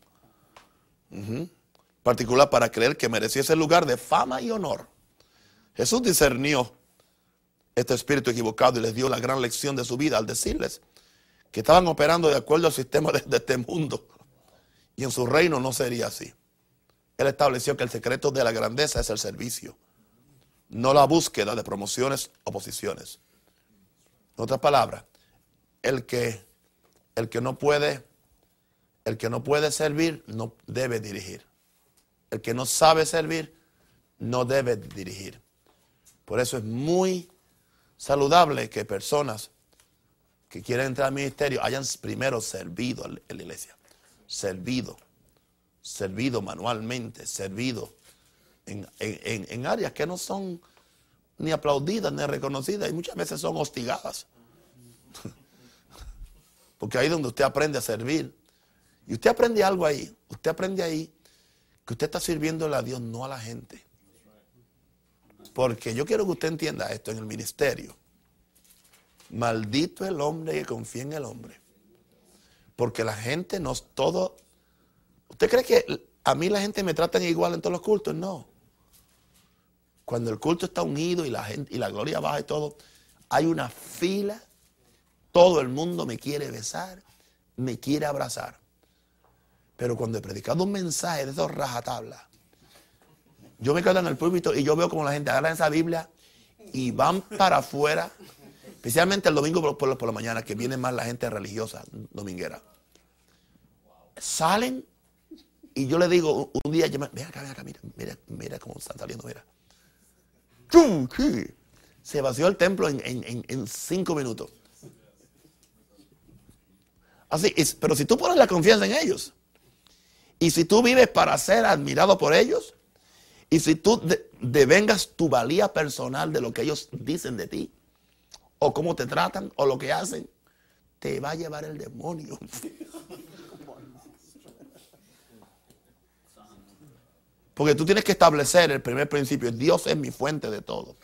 Particular para creer que merecía ese lugar de fama y honor. Jesús discernió este espíritu equivocado y les dio la gran lección de su vida al decirles que estaban operando de acuerdo al sistema de, este mundo. Y en su reino no sería así. Él estableció que el secreto de la grandeza es el servicio, no la búsqueda de promociones o posiciones. En otras palabras, el que el que no puede, el que no puede servir, no debe dirigir. El que no sabe servir, no debe dirigir. Por eso es muy saludable que personas que quieren entrar al ministerio hayan primero servido en la iglesia. Servido. Servido manualmente, servido en, áreas que no son ni aplaudidas ni reconocidas y muchas veces son hostigadas. Porque ahí es donde usted aprende a servir. Y usted aprende algo ahí. Usted aprende ahí que usted está sirviéndole a Dios, no a la gente. Porque yo quiero que usted entienda esto en el ministerio. Maldito el hombre que confía en el hombre. Porque la gente no es todo. ¿Usted cree que a mí la gente me trata igual en todos los cultos? No. Cuando el culto está unido y la gente y la gloria baja y todo, hay una fila. Todo el mundo me quiere besar, me quiere abrazar. Pero cuando he predicado un mensaje de esos rajatablas, yo me quedo en el púlpito y yo veo como la gente agarra esa Biblia y van para afuera, especialmente el domingo por, la mañana, que viene más la gente religiosa dominguera. Salen y yo le digo un día, acá, mira acá, mira, mira, mira cómo están saliendo, mira. Se vació el templo en, cinco minutos. Así, pero si tú pones la confianza en ellos, y si tú vives para ser admirado por ellos, y si tú devengas tu valía personal de lo que ellos dicen de ti, o cómo te tratan, o lo que hacen, te va a llevar el demonio. Porque tú tienes que establecer el primer principio. Dios es mi fuente de todo.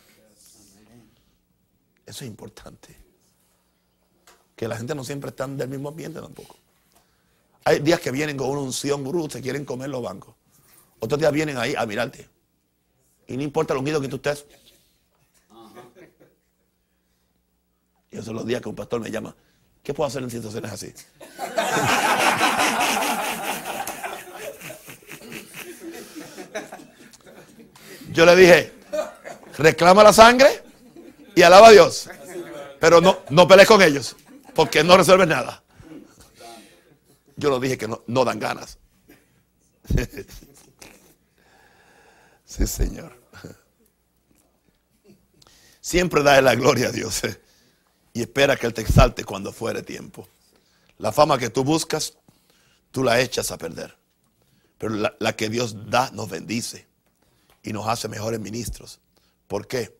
Eso es importante. Que la gente no siempre está del mismo ambiente tampoco. Hay días que vienen con una unción gurú, se quieren comer los bancos. Otros días vienen ahí a mirarte. Y no importa lo unido que tú estés. Y esos son los días que un pastor me llama. ¿Qué puedo hacer en situaciones así? Yo le dije, reclama la sangre y alaba a Dios. Pero no, no pelees con ellos, porque no resuelven nada. Yo lo dije que no, no dan ganas. Sí, Señor. Siempre da la gloria a Dios eh, y espera que Él te exalte cuando fuere tiempo. La fama que tú buscas, tú la echas a perder. Pero la, la que Dios da nos bendice y nos hace mejores ministros. ¿Por qué?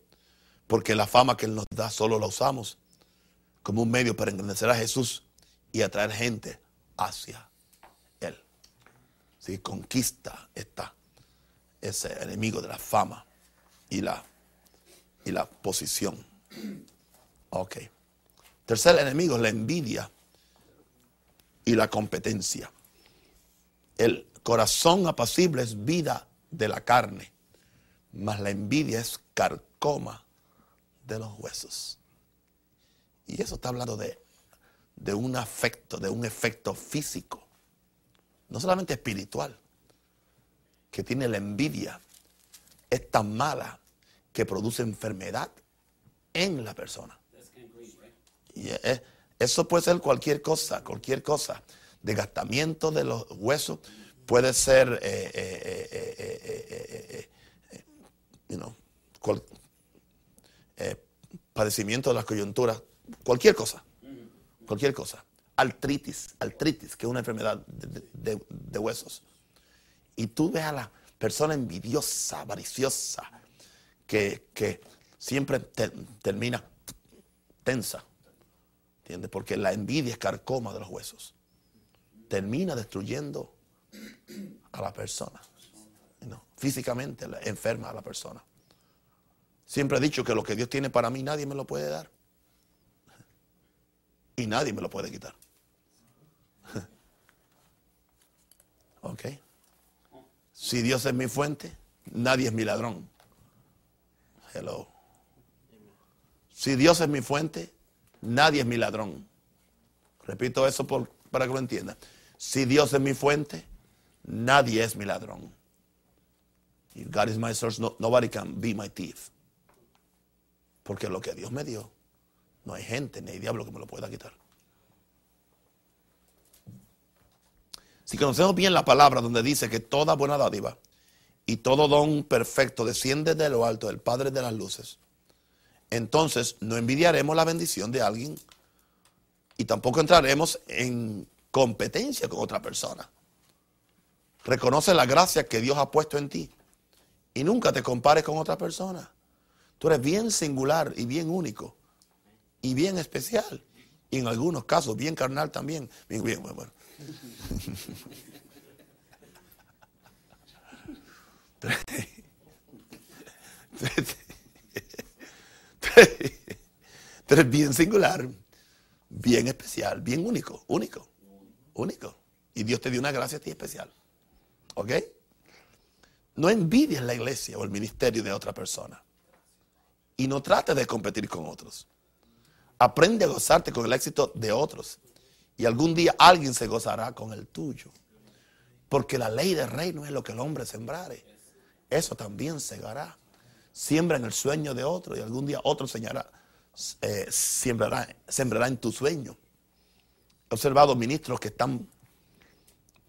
Porque la fama que Él nos da solo la usamos como un medio para engrandecer a Jesús y atraer gente hacia Él. Si conquista está ese enemigo de la fama y la, y la posición. Ok. Tercer enemigo es la envidia y la competencia. El corazón apacible es vida de la carne mas la envidia es carcoma de los huesos. Y eso está hablando de, de un afecto, de un efecto físico, no solamente espiritual, que tiene la envidia, es tan mala que produce enfermedad en la persona. Y eso puede ser cualquier cosa, cualquier cosa. Desgastamiento de los huesos puede ser eh, eh, eh, eh, padecimiento de las coyunturas, cualquier cosa, cualquier cosa. Artritis, artritis, que es una enfermedad de, huesos. Y tú ves a la persona envidiosa, avariciosa, que, siempre termina tensa. ¿Entiendes? Porque la envidia es carcoma de los huesos. Termina destruyendo a la persona físicamente enferma a la persona. Siempre he dicho que lo que Dios tiene para mí nadie me lo puede dar. Y nadie me lo puede quitar. ¿Ok? Si Dios es mi fuente, nadie es mi ladrón. Hello. Si Dios es mi fuente, nadie es mi ladrón. Repito eso para que lo entiendan. Si Dios es mi fuente, nadie es mi ladrón. If God is my source, nobody can be my thief. Porque lo que Dios me dio, no hay gente ni hay diablo que me lo pueda quitar. Si conocemos bien la palabra donde dice que toda buena dádiva y todo don perfecto desciende de lo alto del Padre de las luces, entonces no envidiaremos la bendición de alguien y tampoco entraremos en competencia con otra persona. Reconoce la gracia que Dios ha puesto en ti y nunca te compares con otra persona. Tú eres bien singular y bien único y bien especial. Y en algunos casos bien carnal también. Bien, bueno. Tú bien singular, bien especial, bien único, único, único. Y Dios te dio una gracia a ti especial. ¿Ok? No envidies la iglesia o el ministerio de otra persona. Y no trates de competir con otros. Aprende a gozarte con el éxito de otros. Y algún día alguien se gozará con el tuyo. Porque la ley del reino es lo que el hombre sembrare. Eso también segará. Siembra en el sueño de otro y algún día otro eh, sembrará, sembrará en tu sueño. He observado ministros que están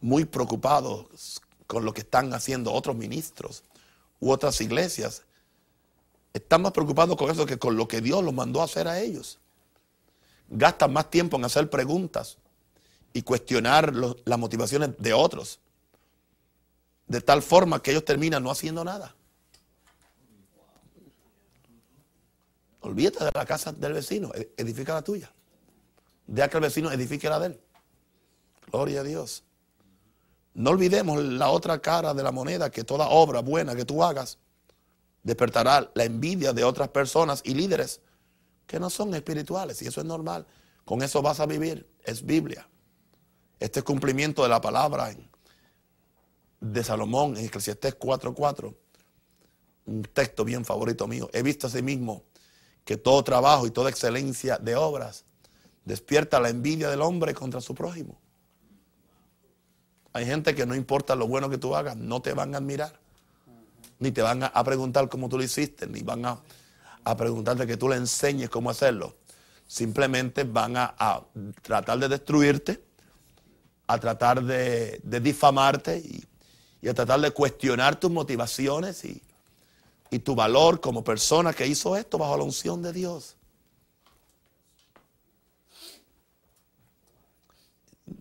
muy preocupados con lo que están haciendo otros ministros u otras iglesias. Están más preocupados con eso que con lo que Dios los mandó a hacer a ellos. Gastan más tiempo en hacer preguntas y cuestionar las motivaciones de otros. De tal forma que ellos terminan no haciendo nada. Olvídate de la casa del vecino, e-, edifica la tuya. Deja que el vecino edifique la de él. Gloria a Dios. No olvidemos la otra cara de la moneda, que toda obra buena que tú hagas despertará la envidia de otras personas y líderes que no son espirituales. Y eso es normal. Con eso vas a vivir. Es Biblia. Este es cumplimiento de la palabra de Salomón en Eclesiastés 4.4. Un texto bien favorito mío. He visto mismo que todo trabajo y toda excelencia de obras despierta la envidia del hombre contra su prójimo. Hay gente que no importa lo bueno que tú hagas, no te van a admirar. Ni te van a preguntar cómo tú lo hiciste, ni van a, preguntarte que tú le enseñes cómo hacerlo. Simplemente van a, tratar de destruirte, a tratar de, difamarte y, a tratar de cuestionar tus motivaciones y, y tu valor como persona que hizo esto bajo la unción de Dios.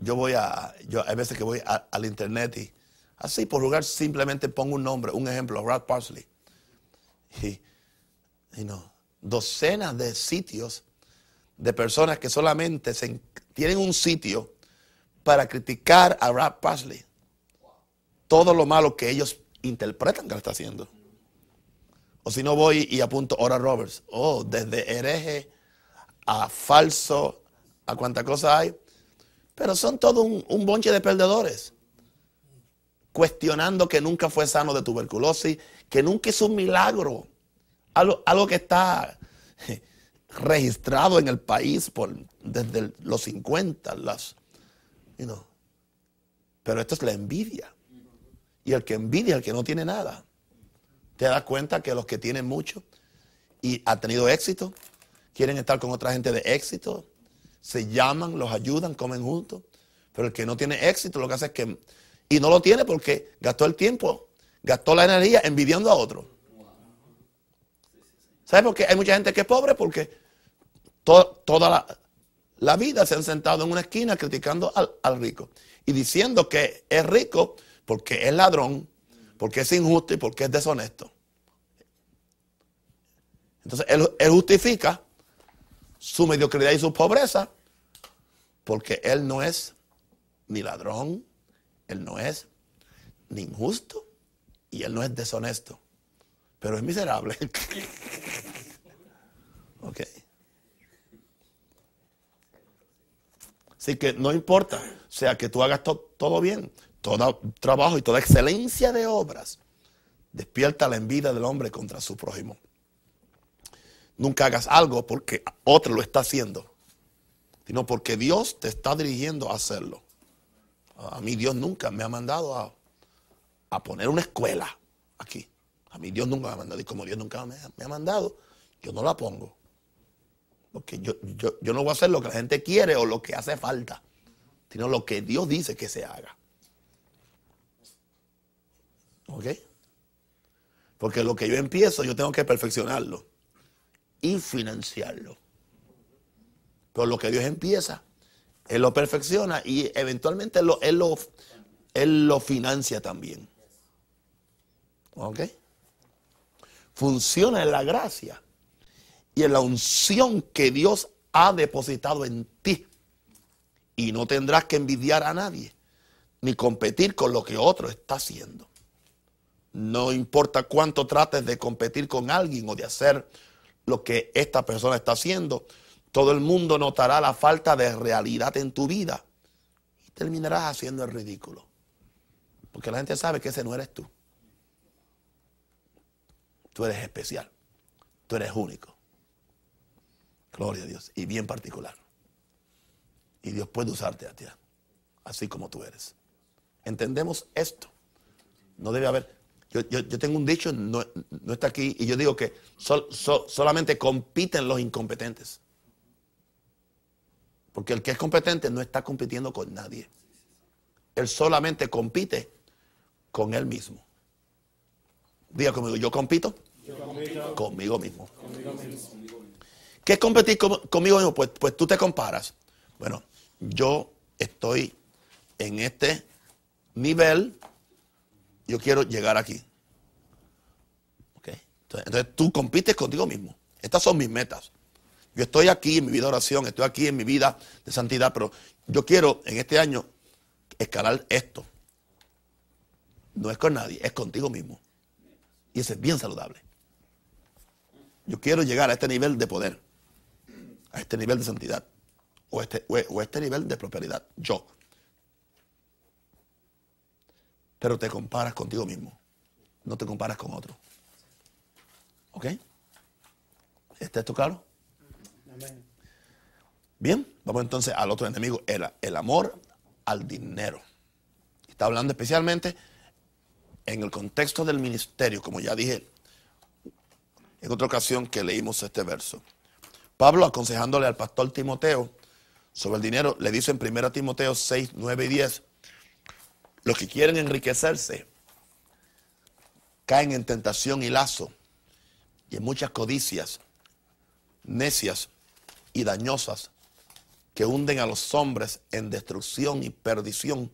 yo voy a, yo hay veces que voy al internet y así por lugar simplemente pongo un nombre, un ejemplo, Rod Parsley. Y, no, docenas de sitios de personas que solamente tienen un sitio para criticar a Rod Parsley. Todo lo malo que ellos interpretan que lo está haciendo. O si no voy y apunto Ora Roberts. Oh, desde hereje a falso, a cuánta cosa hay. Pero son todo un, bonche de perdedores. Cuestionando que nunca fue sano de tuberculosis, que nunca hizo un milagro. Algo, que está registrado en el país desde los 50. Las, Pero esto es la envidia. Y el que envidia, el que no tiene nada. Te das cuenta que los que tienen mucho y han tenido éxito, quieren estar con otra gente de éxito, se llaman, los ayudan, comen juntos. Pero el que no tiene éxito lo que hace es que... Y no lo tiene porque gastó el tiempo, gastó la energía envidiando a otro. ¿Sabes por qué hay mucha gente que es pobre? Porque toda la, vida se han sentado en una esquina criticando al, rico y diciendo que es rico porque es ladrón, porque es injusto y porque es deshonesto. Entonces él justifica su mediocridad y su pobreza, porque Él no es ni ladrón, Él no es ni injusto y Él no es deshonesto, pero es miserable. ok. Así que no importa, sea, que tú hagas todo bien, todo trabajo y toda excelencia de obras, despierta la envidia del hombre contra su prójimo. Nunca hagas algo porque otro lo está haciendo, sino porque Dios te está dirigiendo a hacerlo. A mí Dios nunca me ha mandado a, poner una escuela aquí. A mí Dios nunca me ha mandado. Y como Dios nunca me, ha mandado, yo no la pongo. Porque yo, yo, no voy a hacer lo que la gente quiere o lo que hace falta, sino lo que Dios dice que se haga. ¿Ok? Porque lo que yo empiezo, yo tengo que perfeccionarlo y financiarlo. Pero lo que Dios empieza, Él lo perfecciona y eventualmente Él lo, Él lo, financia también. ¿Ok? Funciona en la gracia y en la unción que Dios ha depositado en ti. Y no tendrás que envidiar a nadie, ni competir con lo que otro está haciendo. No importa cuánto trates de competir con alguien o de hacer lo que esta persona está haciendo, todo el mundo notará la falta de realidad en tu vida y terminarás haciendo el ridículo. Porque la gente sabe que ese no eres tú. Tú eres especial. Tú eres único. Gloria a Dios. Y bien particular. Y Dios puede usarte a ti. Así como tú eres. ¿Entendemos esto? No debe haber. Yo, tengo un dicho, no, está aquí, y yo digo que solamente compiten los incompetentes. Porque el que es competente no está compitiendo con nadie. Él solamente compite con él mismo. Diga conmigo, yo compito, conmigo mismo. ¿Qué es competir conmigo mismo? Pues, pues tú te comparas. Bueno, yo estoy en este nivel, yo quiero llegar aquí. Entonces, entonces, tú compites contigo mismo. Estas son mis metas. Yo estoy aquí en mi vida de oración, estoy aquí en mi vida de santidad, pero yo quiero en este año escalar esto. No es con nadie, es contigo mismo. Y eso es bien saludable. Yo quiero llegar a este nivel de poder, a este nivel de santidad, o, este, o este nivel de prosperidad. Yo. Pero te comparas contigo mismo, no te comparas con otro. ¿Ok? ¿Está esto claro? Bien, vamos entonces al otro enemigo, el, el amor al dinero. Está hablando especialmente en el contexto del ministerio, como ya dije en otra ocasión que leímos este verso. Pablo aconsejándole al pastor Timoteo sobre el dinero, le dice en 1 Timoteo 6, 9 y 10, los que quieren enriquecerse caen en tentación y lazo y en muchas codicias necias y dañosas que hunden a los hombres en destrucción y perdición,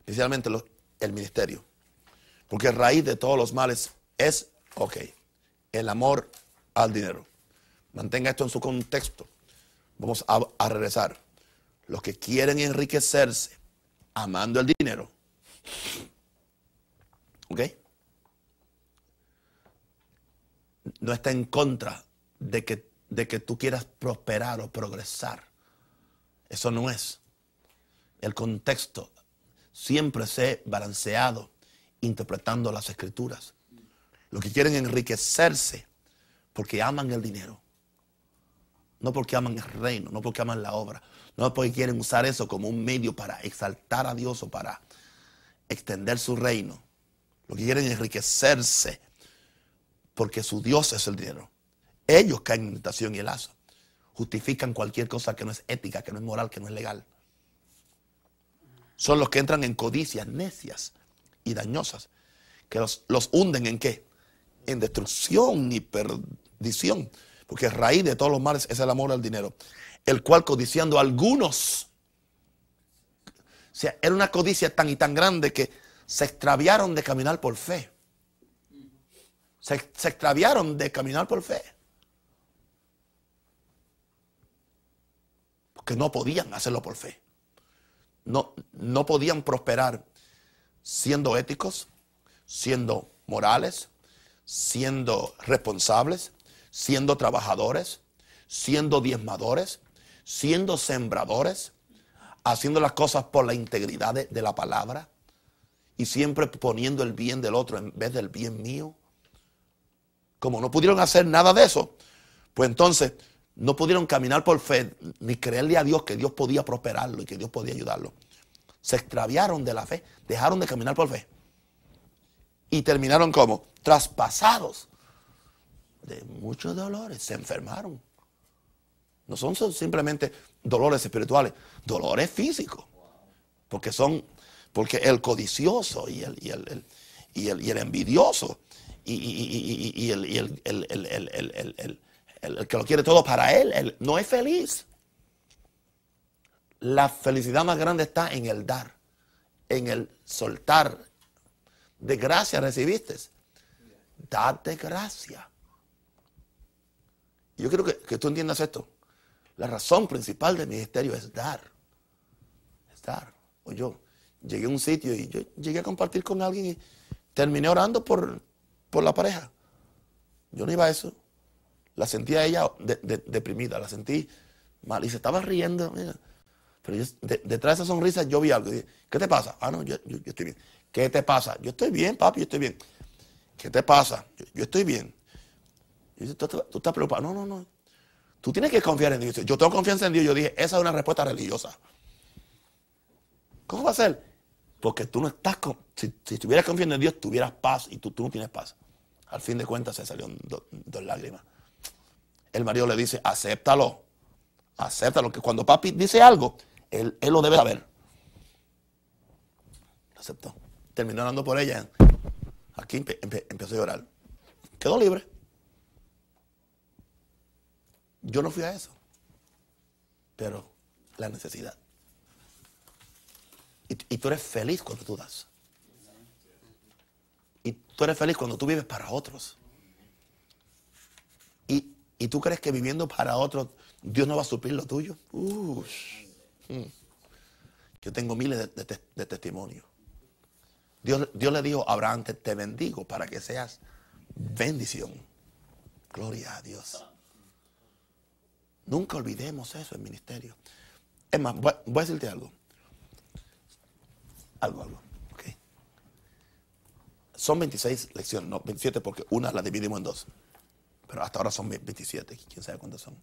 especialmente el ministerio. Porque raíz de todos los males es, ok, el amor al dinero. Mantenga esto en su contexto. Vamos a, a regresar. Los que quieren enriquecerse amando el dinero, ¿ok? No está en contra de que, de que tú quieras prosperar o progresar. Eso no es. El contexto siempre se balanceado interpretando las escrituras. Los que quieren enriquecerse porque aman el dinero. No porque aman el reino, no porque aman la obra. No porque quieren usar eso como un medio para exaltar a Dios o para extender su reino. Lo que quieren enriquecerse porque su Dios es el dinero. Ellos caen en tentación y el lazo. Justifican cualquier cosa que no es ética, que no es moral, que no es legal. Son los que entran en codicias necias y dañosas, que los, los hunden en qué? En destrucción y perdición. Porque raíz de todos los males es el amor al dinero, el cual codiciando a algunos, o sea, era una codicia tan y tan grande que se extraviaron de caminar por fe. Se, se extraviaron de caminar por fe. Porque no podían hacerlo por fe. No, no podían prosperar siendo éticos, siendo morales, siendo responsables, siendo trabajadores, siendo diezmadores, siendo sembradores, haciendo las cosas por la integridad de, la palabra y siempre poniendo el bien del otro en vez del bien mío. Como no pudieron hacer nada de eso, pues entonces no pudieron caminar por fe ni creerle a Dios que Dios podía prosperarlo y que Dios podía ayudarlo se extraviaron de la fe, dejaron de caminar por fe. Y terminaron como traspasados de muchos dolores, se enfermaron. No son simplemente dolores espirituales, dolores físicos. Porque son, porque el codicioso y el, y el, y el envidioso y, el, el, que lo quiere todo para él, no es feliz. La felicidad más grande está en el dar, en el soltar. De gracia recibiste. Date gracia. Yo quiero que, que tú entiendas esto. La razón principal del ministerio es dar. Es dar. O yo llegué a un sitio y yo llegué a compartir con alguien y terminé orando por, por la pareja. Yo no iba a eso. La sentía ella deprimida, la sentí mal y se estaba riendo. Pero detrás de esa sonrisa yo vi algo. ¿Qué te pasa? Ah, no, yo, estoy bien. ¿Qué te pasa? Yo estoy bien, papi, yo estoy bien. ¿Qué te pasa? Yo, estoy bien. Y ¿tú, tú, estás preocupado. No, no, no. Tú tienes que confiar en Dios. Yo tengo confianza en Dios. Yo dije, esa es una respuesta religiosa. ¿Cómo va a ser? Porque tú no estás, con, si, si, estuvieras confiando en Dios, tuvieras paz y tú, tú no tienes paz. Al fin de cuentas se salió dos lágrimas. El marido le dice, acéptalo, acéptalo, que cuando papi dice algo, él, lo debe saber. Lo aceptó. Terminó orando por ella. Aquí empezó a llorar. Quedó libre. Yo no fui a eso. Pero la necesidad. Y, tú eres feliz cuando tú das. Y tú eres feliz cuando tú vives para otros. Y, tú crees que viviendo para otros, Dios no va a suplir lo tuyo. Mm. Yo tengo miles de, testimonios. Dios, Dios, le dijo a Abraham, te bendigo para que seas bendición. Gloria a Dios. Nunca olvidemos eso en ministerio. Es más, voy, a decirte algo. Algo, algo. Son 26 lecciones, no 27 porque una la dividimos en dos. Pero hasta ahora son 27, quién sabe cuántas son.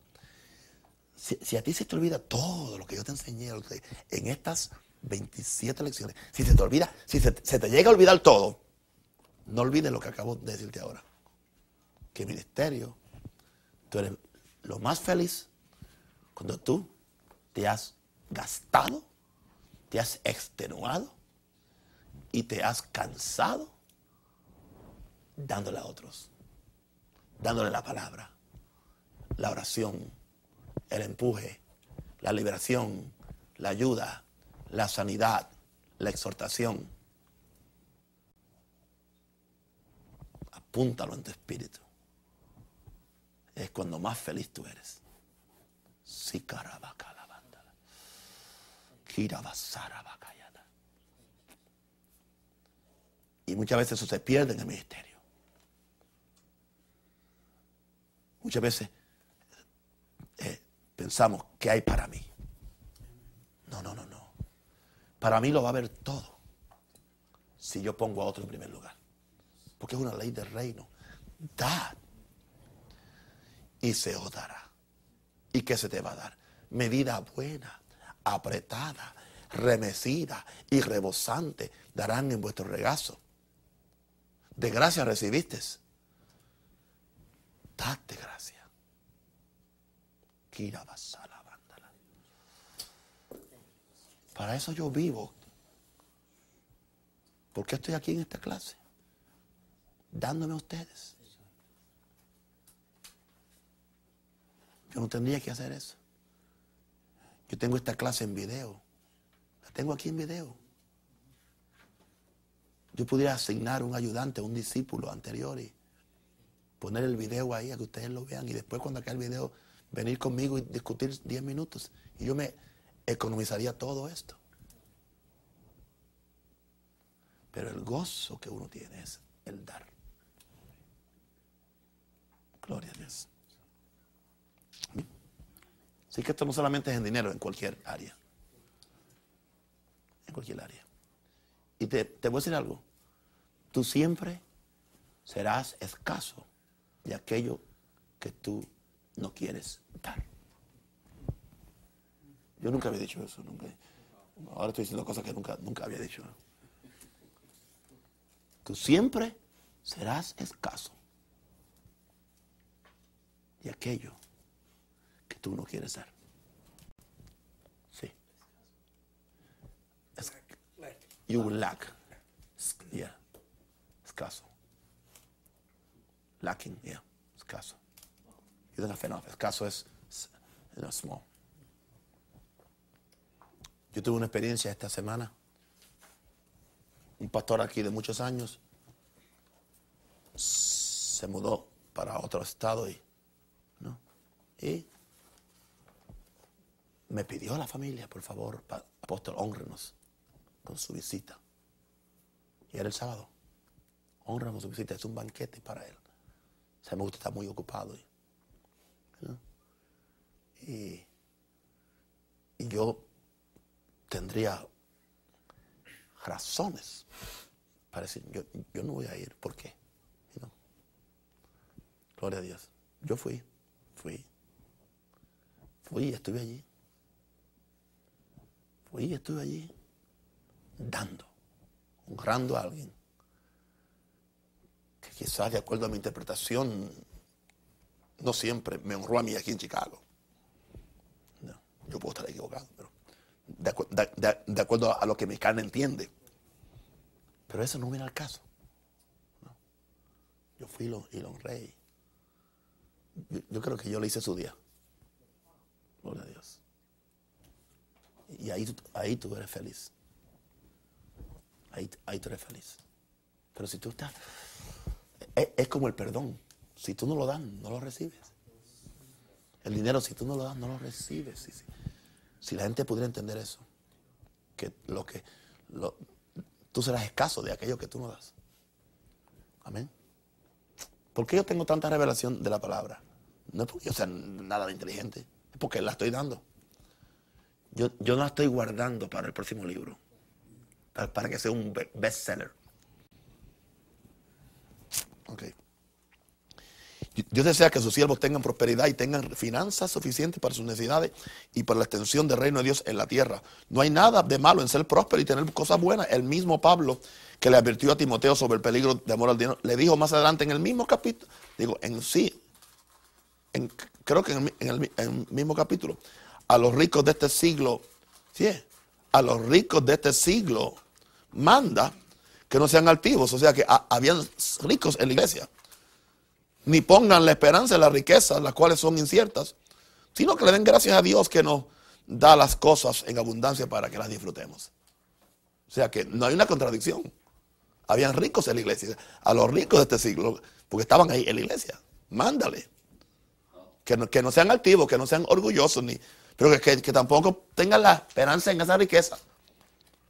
Si, a ti se te olvida todo lo que yo te enseñé en estas 27 lecciones, si se te olvida, si se, te llega a olvidar todo, no olvides lo que acabo de decirte ahora. Que ministerio, tú eres lo más feliz cuando tú te has gastado, te has extenuado y te has cansado dándole a otros, dándole la palabra, la oración, el empuje, la liberación, la ayuda, la sanidad, la exhortación. Apúntalo en tu espíritu. Es cuando más feliz tú eres. Y muchas veces eso se pierde en el ministerio. Muchas veces eh, pensamos, ¿qué hay para mí? No, no, no, no. Para mí lo va a haber todo si yo pongo a otro en primer lugar. Porque es una ley del reino. Dad y se os dará. ¿Y qué se te va a dar? Medida buena, apretada, remecida y rebosante darán en vuestro regazo. De gracia recibiste. Date gracia. Para eso yo vivo. ¿Por qué estoy aquí en esta clase? Dándome a ustedes. Yo no tendría que hacer eso. Yo tengo esta clase en video. La tengo aquí en video. Yo pudiera asignar un ayudante, un discípulo anterior y poner el video ahí a que ustedes lo vean y después cuando acabe el video venir conmigo y discutir 10 minutos. Y yo me economizaría todo esto. Pero el gozo que uno tiene es el dar. Gloria a Dios. Así que esto no solamente es en dinero, en cualquier área. En cualquier área. Y te, te voy a decir algo. Tú siempre serás escaso de aquello que tú no quieres dar. Yo nunca había dicho eso. Ahora estoy diciendo cosas que nunca, nunca había dicho. Tú siempre serás escaso de aquello tú no quieres ser. Sí. you will lack. Yeah. escaso. Lacking, yeah, escaso. You don't have enough. Escaso es you know, small. Yo tuve una experiencia esta semana. Un pastor aquí de muchos años se mudó para otro estado y, ¿no? y me pidió a la familia, por favor, apóstol, honrenos con su visita. Y era el sábado. Honra con su visita, es un banquete para él. Sea, me gusta estar muy ocupado. Y, yo tendría razones para decir, yo, yo no voy a ir. ¿Por qué? Gloria a Dios. Yo fui, fui. Fui estuve allí. Fui y estuve allí dando, honrando a alguien. Que quizás de acuerdo a mi interpretación, no siempre me honró a mí aquí en Chicago. No, yo puedo estar equivocado, pero de, acuerdo a lo que mi carne entiende. Pero eso no viene al caso. Yo fui y lo honré. Yo, creo que yo le hice su día. Gloria a Dios. Y ahí, ahí tú eres feliz. Ahí, ahí tú eres feliz. Pero si tú estás... Es, como el perdón. Si tú no lo das, no lo recibes. El dinero, si tú no lo das, no lo recibes. Si la gente pudiera entender eso, que lo que tú serás escaso de aquello que tú no das. Amén. ¿Por qué yo tengo tanta revelación de la palabra? No es porque yo sea nada de inteligente, es porque la estoy dando. Yo, no la estoy guardando para el próximo libro, para, que sea un bestseller. Ok. Dios desea que sus siervos tengan prosperidad y tengan finanzas suficientes para sus necesidades y para la extensión del reino de Dios en la tierra. No hay nada de malo en ser próspero y tener cosas buenas. El mismo Pablo que le advirtió a Timoteo sobre el peligro de amor al dinero, le dijo más adelante en el mismo capítulo, digo, en sí, creo que en el, mismo capítulo, a los ricos de este siglo, ¿sí? a los ricos de este siglo manda que no sean altivos, o sea que habían ricos en la iglesia, ni pongan la esperanza en las riquezas, las cuales son inciertas, sino que le den gracias a Dios que nos da las cosas en abundancia para que las disfrutemos. O sea que no hay una contradicción. Habían ricos en la iglesia. A los ricos de este siglo, porque estaban ahí en la iglesia. Mándale. Que no, que no sean altivos, que no sean orgullosos, ni, pero que, tampoco tengan la esperanza en esa riqueza.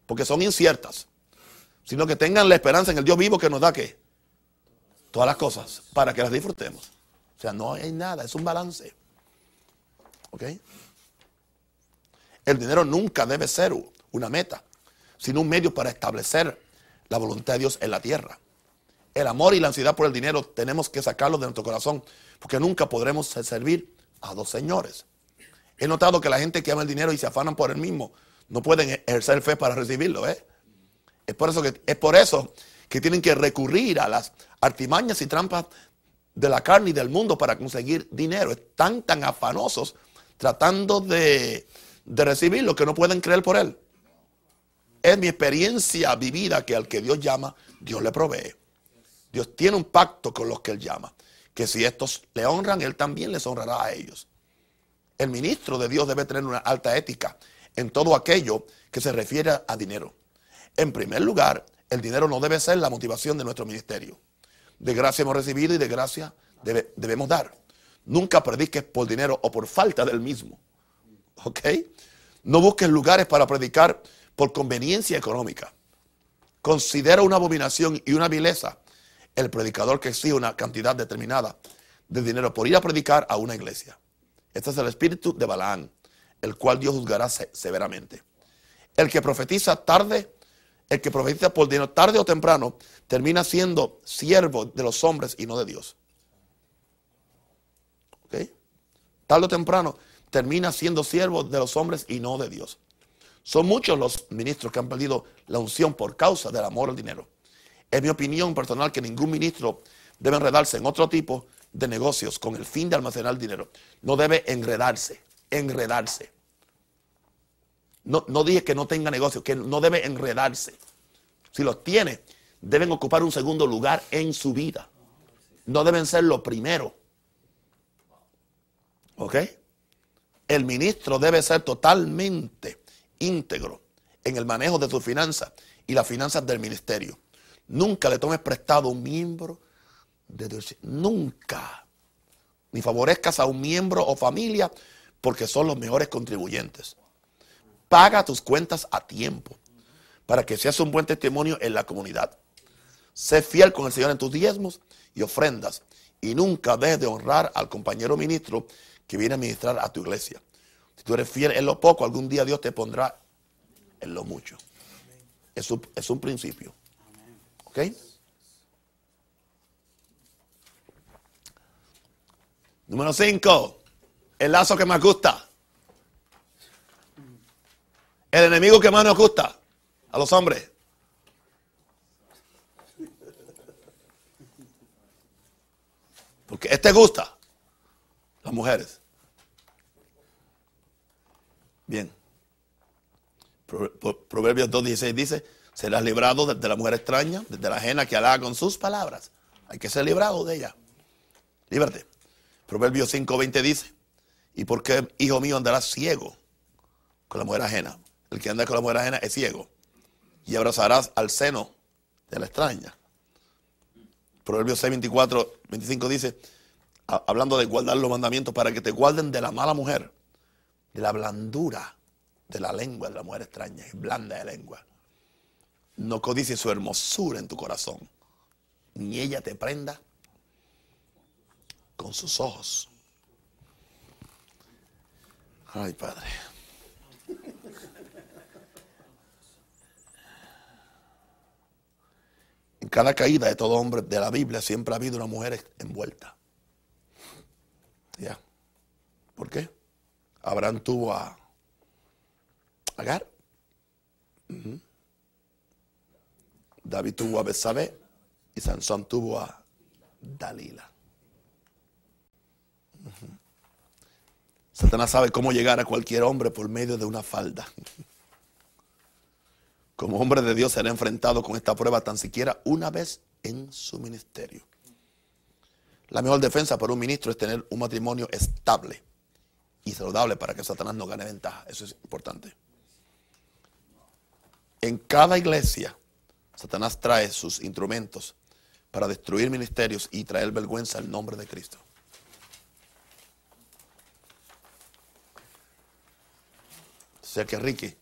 Porque son inciertas. Sino que tengan la esperanza en el Dios vivo que nos da que todas las cosas para que las disfrutemos. O sea, no hay nada, es un balance. ¿Ok? El dinero nunca debe ser una meta, sino un medio para establecer la voluntad de Dios en la tierra. El amor y la ansiedad por el dinero tenemos que sacarlo de nuestro corazón, porque nunca podremos servir a dos señores. He notado que la gente que ama el dinero y se afanan por el mismo, no pueden ejercer fe para recibirlo. ¿eh? Es, por eso que, es por eso que tienen que recurrir a las artimañas y trampas de la carne y del mundo para conseguir dinero. Están tan afanosos tratando de, de recibir lo que no pueden creer por él. Es mi experiencia vivida que al que Dios llama, Dios le provee. Dios tiene un pacto con los que Él llama. Que si estos le honran, Él también les honrará a ellos. El ministro de Dios debe tener una alta ética en todo aquello que se refiere a dinero. En primer lugar, el dinero no debe ser la motivación de nuestro ministerio. De gracia hemos recibido y de gracia debemos dar. Nunca prediques por dinero o por falta del mismo. ¿Ok? No busques lugares para predicar por conveniencia económica. Considera una abominación y una vileza el predicador que exige una cantidad determinada de dinero por ir a predicar a una iglesia. Este es el espíritu de Balaán, el cual Dios juzgará severamente. El que profetiza tarde, el que profetiza por dinero tarde o temprano, termina siendo siervo de los hombres y no de Dios. ¿Ok? Tarde o temprano termina siendo siervo de los hombres y no de Dios. Son muchos los ministros que han perdido la unción por causa del amor al dinero. Es mi opinión personal que ningún ministro debe enredarse en otro tipo de negocios con el fin de almacenar dinero. No debe enredarse, enredarse. No, no dije que no tenga negocios, que no debe enredarse. Si los tiene, deben ocupar un segundo lugar en su vida. No deben ser lo primero. ¿Ok? El ministro debe ser totalmente íntegro en el manejo de sus finanzas y las finanzas del ministerio. Nunca le tomes prestado un miembro de. Nunca. Ni favorezcas a un miembro o familia porque son los mejores contribuyentes. Paga tus cuentas a tiempo para que seas un buen testimonio en la comunidad. Sé fiel con el Señor en tus diezmos y ofrendas y nunca dejes de honrar al compañero ministro que viene a ministrar a tu iglesia. Si tú eres fiel en lo poco, algún día Dios te pondrá en lo mucho. Es un, es un principio. ¿Ok? Número 5. El lazo que más gusta. El enemigo que más nos gusta a los hombres. Porque este gusta. Las mujeres. Bien. Proverbios 2.16 dice, serás librado desde la mujer extraña, desde la ajena que halaga con sus palabras. Hay que ser librado de ella. Líbrate. Proverbios 5.20 dice, ¿y por qué, hijo mío, andarás ciego con la mujer ajena? El que anda con la mujer ajena es ciego. Y abrazarás al seno de la extraña. Proverbios 6, 24, 25 dice, hablando de guardar los mandamientos para que te guarden de la mala mujer, de la blandura de la lengua de la mujer extraña, es blanda de lengua. No codice su hermosura en tu corazón, ni ella te prenda con sus ojos. Ay, Padre. En cada caída de todo hombre de la Biblia siempre ha habido una mujer envuelta. ¿Ya? ¿Por qué? Abraham tuvo a Agar. David tuvo a Besabé y Sansón tuvo a Dalila. Satanás sabe cómo llegar a cualquier hombre por medio de una falda. Como hombre de Dios será enfrentado con esta prueba tan siquiera una vez en su ministerio. La mejor defensa para un ministro es tener un matrimonio estable y saludable para que Satanás no gane ventaja. Eso es importante. En cada iglesia, Satanás trae sus instrumentos para destruir ministerios y traer vergüenza al nombre de Cristo. Sea que Ricky,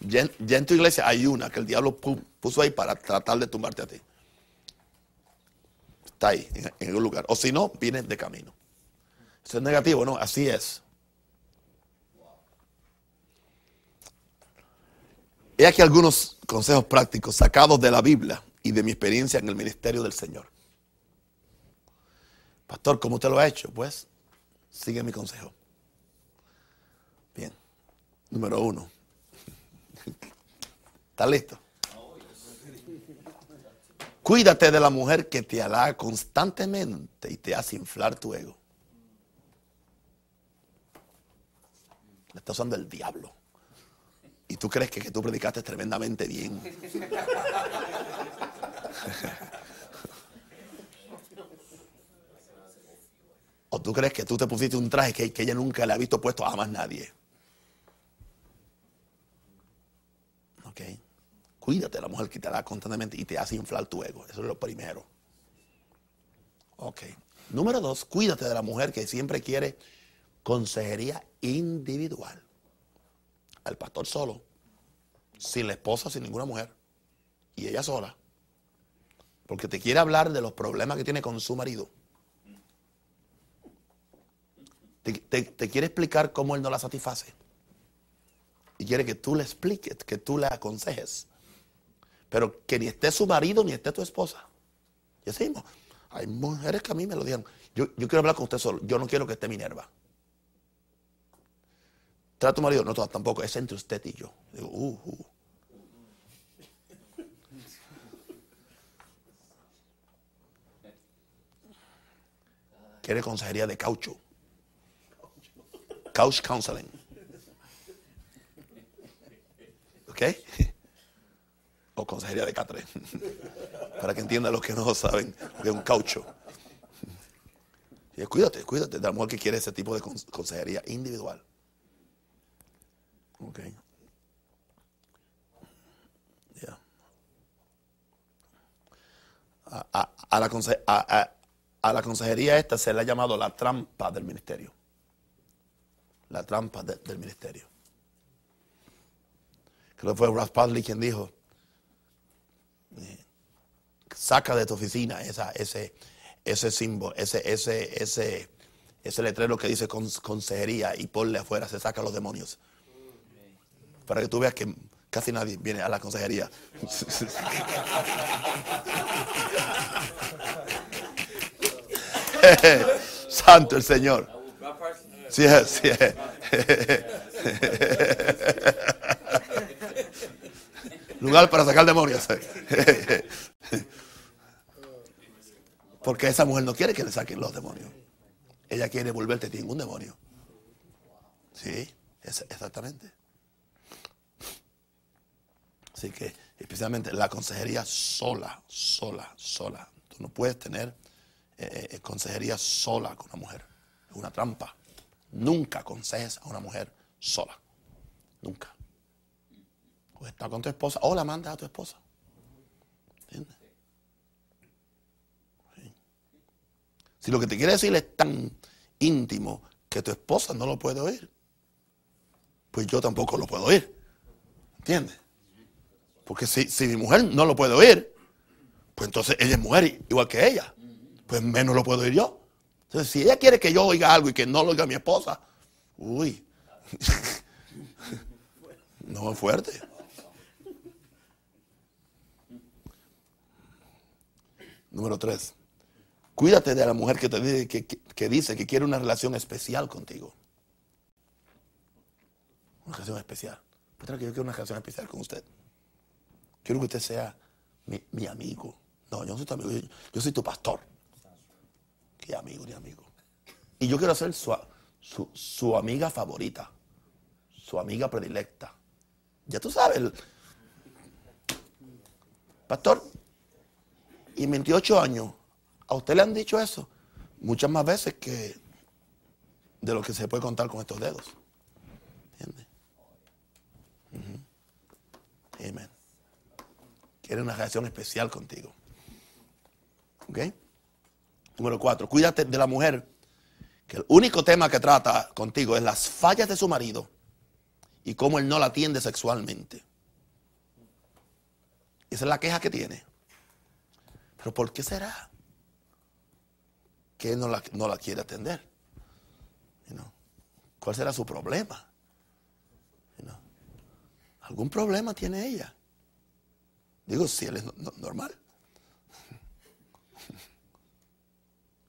ya en, tu iglesia hay una que el diablo puso ahí para tratar de tumbarte a ti. Está ahí, en, en algún lugar. O si no, viene de camino. Eso es negativo, no, así es. He aquí algunos consejos prácticos sacados de la Biblia y de mi experiencia en el ministerio del Señor. Pastor, ¿cómo usted lo ha hecho? Pues sigue mi consejo. Número uno. ¿Estás listo? Cuídate de la mujer que te halaga constantemente y te hace inflar tu ego. Le está usando el diablo. Y tú crees que, que tú predicaste tremendamente bien. o tú crees que tú te pusiste un traje que, que ella nunca le ha visto puesto a más nadie. Cuídate de la mujer que te da constantemente y te hace inflar tu ego. Eso es lo primero. Ok. Número dos, cuídate de la mujer que siempre quiere consejería individual. Al pastor solo, sin la esposa, sin ninguna mujer. Y ella sola. Porque te quiere hablar de los problemas que tiene con su marido. te quiere explicar cómo él no la satisface y quiere que tú le expliques, que tú le aconsejes. Pero que ni esté su marido ni esté tu esposa. Y decimos, hay mujeres que a mí me lo digan. Yo, quiero hablar con usted solo. Yo no quiero que esté Minerva. ¿Trae a tu marido? No, tampoco. Es entre usted y yo. Digo, uh, uh. Quiere consejería de caucho. Couch counseling. consejería de Catre. Para que entiendan los que no saben de un caucho. Y cuídate, cuídate de la que quiere ese tipo de consejería individual. Ok. Ya. A, la a, la consejería esta se le ha llamado la trampa del ministerio. La trampa del ministerio. Creo que fue Ross Padley quien dijo, saca de tu oficina esa, ese, ese símbolo, ese, ese, ese, ese letrero que dice consejería y ponle afuera, se saca los demonios. Para que tú veas que casi nadie viene a la consejería. Santo el Señor. Sí, sí. Lugar para sacar demonios. Porque esa mujer no quiere que le saquen los demonios. Ella quiere volverte ningún demonio. Sí, exactamente. Así que, especialmente la consejería sola, sola, sola. Tú no puedes tener eh, eh, consejería sola con una mujer. Es una trampa. Nunca aconsejes a una mujer sola. Nunca. O está con tu esposa o la manda a tu esposa. ¿Entiendes? Si lo que te quiere decir es tan íntimo que tu esposa no lo puede oír, pues yo tampoco lo puedo oír. ¿Entiendes? Porque si, si mi mujer no lo puede oír, pues entonces ella es mujer igual que ella. Pues menos lo puedo oír yo. Entonces, si ella quiere que yo oiga algo y que no lo oiga mi esposa, uy, no es fuerte. Número tres. Cuídate de la mujer que te dice que, dice que quiere una relación especial contigo. Una relación especial. Pues que yo quiero una relación especial con usted. Quiero que usted sea mi, amigo. No, yo no soy tu amigo, yo, soy tu pastor. Qué amigo ni amigo. Y yo quiero ser su, su, amiga favorita, su amiga predilecta. Ya tú sabes. Pastor, y 28 años, ¿A usted le han dicho eso? Muchas más veces que de lo que se puede contar con estos dedos. ¿Entiende? Amén. Quiere una reacción especial contigo. ¿Ok? Número cuatro, cuídate de la mujer, que el único tema que trata contigo es las fallas de su marido y cómo él no la atiende sexualmente. Esa es la queja que tiene. Pero ¿por qué será? que no la, no la quiere atender. ¿Cuál será su problema? ¿Algún problema tiene ella? Digo, si él es normal.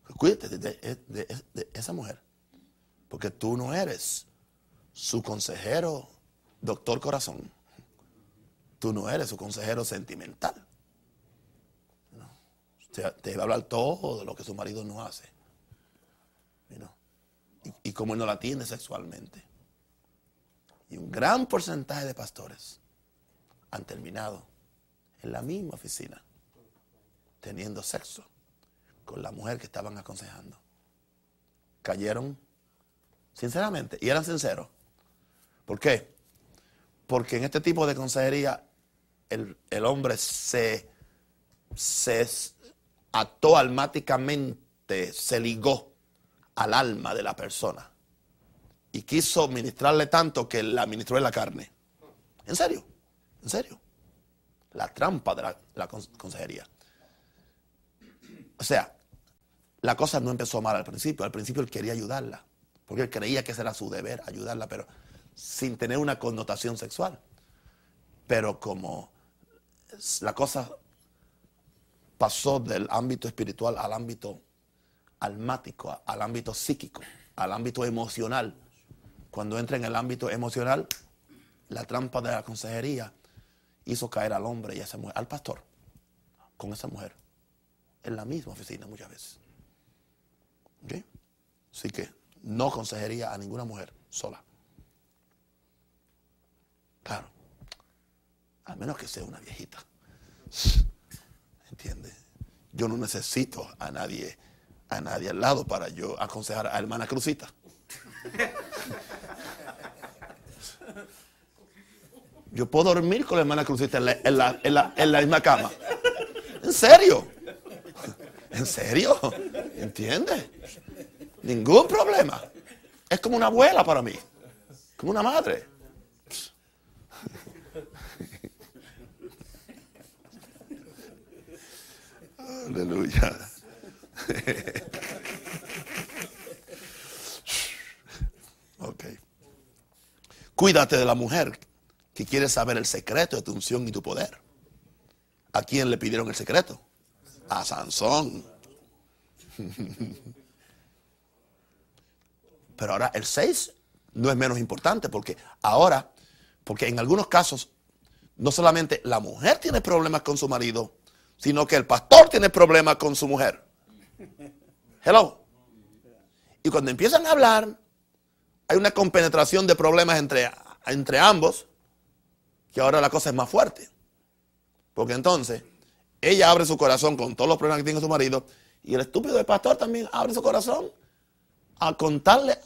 Cuídate de, esa mujer. Porque tú no eres su consejero, doctor corazón. Tú no eres su consejero sentimental te va a hablar todo lo que su marido no hace. y, y cómo él no la atiende sexualmente. Y un gran porcentaje de pastores han terminado en la misma oficina teniendo sexo con la mujer que estaban aconsejando. Cayeron sinceramente y eran sinceros. ¿Por qué? Porque en este tipo de consejería el, el hombre se, se ató almáticamente, se ligó al alma de la persona. Y quiso ministrarle tanto que la ministró en la carne. ¿En serio? ¿En serio? La trampa de la, consejería. O sea, la cosa no empezó mal al principio. Al principio él quería ayudarla. Porque él creía que ese era su deber, ayudarla, pero sin tener una connotación sexual. Pero como la cosa pasó del ámbito espiritual al ámbito almático, al ámbito psíquico, al ámbito emocional. Cuando entra en el ámbito emocional, la trampa de la consejería hizo caer al hombre y a esa mujer, al pastor, con esa mujer, en la misma oficina muchas veces. Así que no consejería a ninguna mujer sola. Claro, al menos que sea una viejita ¿Entiendes? Yo no necesito a nadie, a nadie al lado para yo aconsejar a hermana Crucita. Yo puedo dormir con la hermana Crucita en la, misma cama. ¿En serio? ¿En serio? ¿Entiendes? Ningún problema. Es como una abuela para mí. Como una madre. Aleluya. ok. Cuídate de la mujer que quiere saber el secreto de tu unción y tu poder. ¿A quién le pidieron el secreto? A Sansón. Pero ahora el 6 no es menos importante porque ahora, porque en algunos casos, no solamente la mujer tiene problemas con su marido, sino que el pastor tiene problemas con su mujer. Hello. Y cuando empiezan a hablar, hay una compenetración de problemas entre, entre ambos, que ahora la cosa es más fuerte. Porque entonces, ella abre su corazón con todos los problemas que tiene su marido, y el estúpido del pastor también abre su corazón a contarle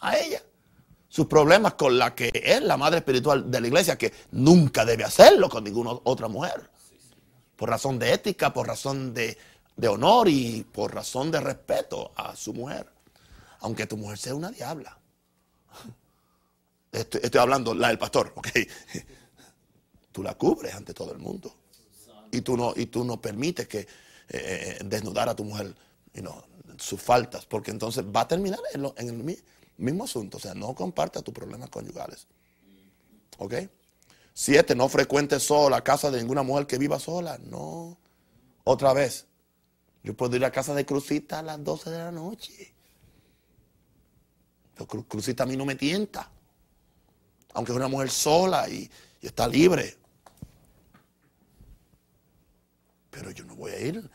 a ella sus problemas con la que es la madre espiritual de la iglesia, que nunca debe hacerlo con ninguna otra mujer por razón de ética, por razón de, honor y por razón de respeto a su mujer. Aunque tu mujer sea una diabla. Estoy, hablando la del pastor, ok. Tú la cubres ante todo el mundo. Y tú no, y tú no permites que eh, eh, desnudar a tu mujer sus faltas, porque entonces va a terminar en, el mismo asunto. O sea, no comparta tus problemas conyugales. ¿Ok? Siete, no frecuente sola casa de ninguna mujer que viva sola. No. Otra vez. Yo puedo ir a casa de Crucita a las 12 de la noche. Crucita a mí no me tienta. Aunque es una mujer sola y, está libre. Pero yo no voy a ir.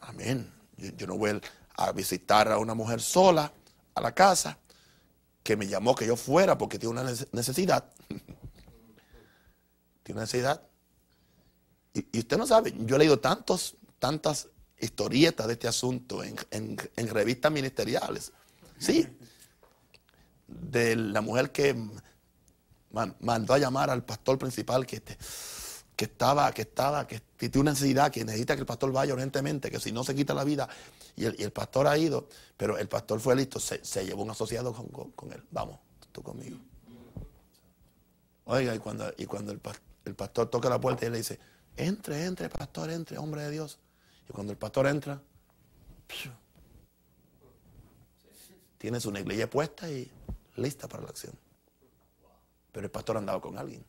Amén. Yo, no voy a visitar a una mujer sola a la casa que me llamó que yo fuera porque tiene una necesidad. tiene necesidad. Y, usted no sabe, yo he leído tantos, tantas historietas de este asunto en, revistas ministeriales. Sí, de la mujer que mandó a llamar al pastor principal que, que estaba, que estaba, que tiene una necesidad, que necesita que el pastor vaya urgentemente, que si no se quita la vida. Y el, pastor ha ido, pero el pastor fue listo, se, llevó un asociado con, con, él. Vamos, tú conmigo. Oiga, y cuando, y cuando el el pastor toca la puerta y le dice, entre, entre, pastor, entre, hombre de Dios. Y cuando el pastor entra, tiene su negligé puesta y lista para la acción. Pero el pastor andaba con alguien.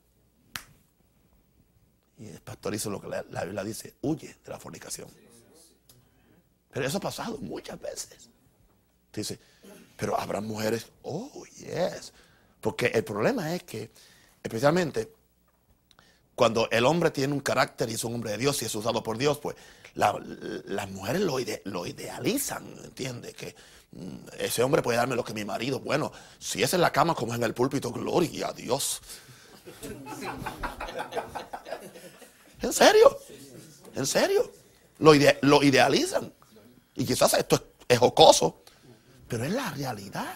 Y el pastor hizo lo que la, Biblia dice, huye de la fornicación. Pero eso ha pasado muchas veces. Dice, pero habrá mujeres, oh, yes. Porque el problema es que, especialmente cuando el hombre tiene un carácter y es un hombre de Dios y es usado por Dios, pues las mujeres lo, idealizan, ¿entiendes? Que mm, ese hombre puede darme lo que mi marido, bueno, si es en la cama como en el púlpito, gloria a Dios. ¿En serio? ¿En serio? Lo, lo idealizan. Y quizás esto es, es jocoso, pero es la realidad.